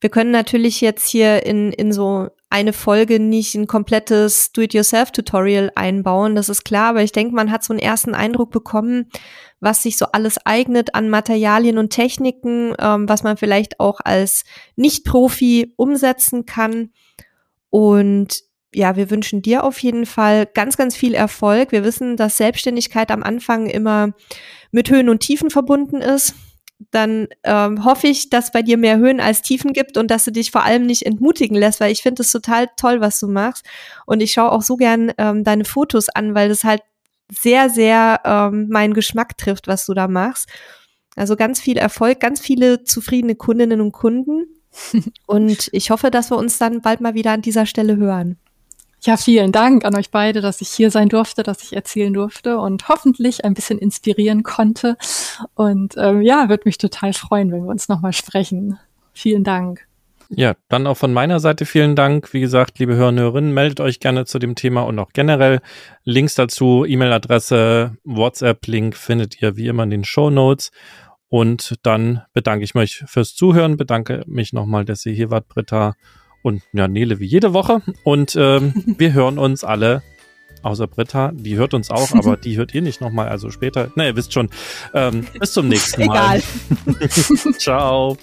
A: Wir können natürlich jetzt hier in, in so eine Folge nicht ein komplettes Do-it-yourself-Tutorial einbauen, das ist klar, aber ich denke, man hat so einen ersten Eindruck bekommen, was sich so alles eignet an Materialien und Techniken, ähm, was man vielleicht auch als Nicht-Profi umsetzen kann. Und ja, wir wünschen dir auf jeden Fall ganz, ganz viel Erfolg. Wir wissen, dass Selbstständigkeit am Anfang immer mit Höhen und Tiefen verbunden ist. Dann ähm, hoffe ich, dass bei dir mehr Höhen als Tiefen gibt und dass du dich vor allem nicht entmutigen lässt, weil ich finde es total toll, was du machst. Und ich schaue auch so gern ähm, deine Fotos an, weil das halt sehr, sehr ähm, meinen Geschmack trifft, was du da machst. Also ganz viel Erfolg, ganz viele zufriedene Kundinnen und Kunden. und ich hoffe, dass wir uns dann bald mal wieder an dieser Stelle hören.
C: Ja, vielen Dank an euch beide, dass ich hier sein durfte, dass ich erzählen durfte und hoffentlich ein bisschen inspirieren konnte. Und ähm, ja, würde mich total freuen, wenn wir uns nochmal sprechen. Vielen Dank.
B: Ja, dann auch von meiner Seite vielen Dank. Wie gesagt, liebe Hörer und Hörerinnen, meldet euch gerne zu dem Thema und auch generell Links dazu, E-Mail-Adresse, WhatsApp-Link findet ihr wie immer in den Show Notes. Und dann bedanke ich mich fürs Zuhören, bedanke mich nochmal, dass ihr hier wart, Britta und ja, Nele wie jede Woche. Und ähm, wir hören uns alle, außer Britta, die hört uns auch, aber die hört ihr nicht nochmal, also später. Na, ihr wisst schon. Ähm, bis zum nächsten Mal. Egal. Ciao.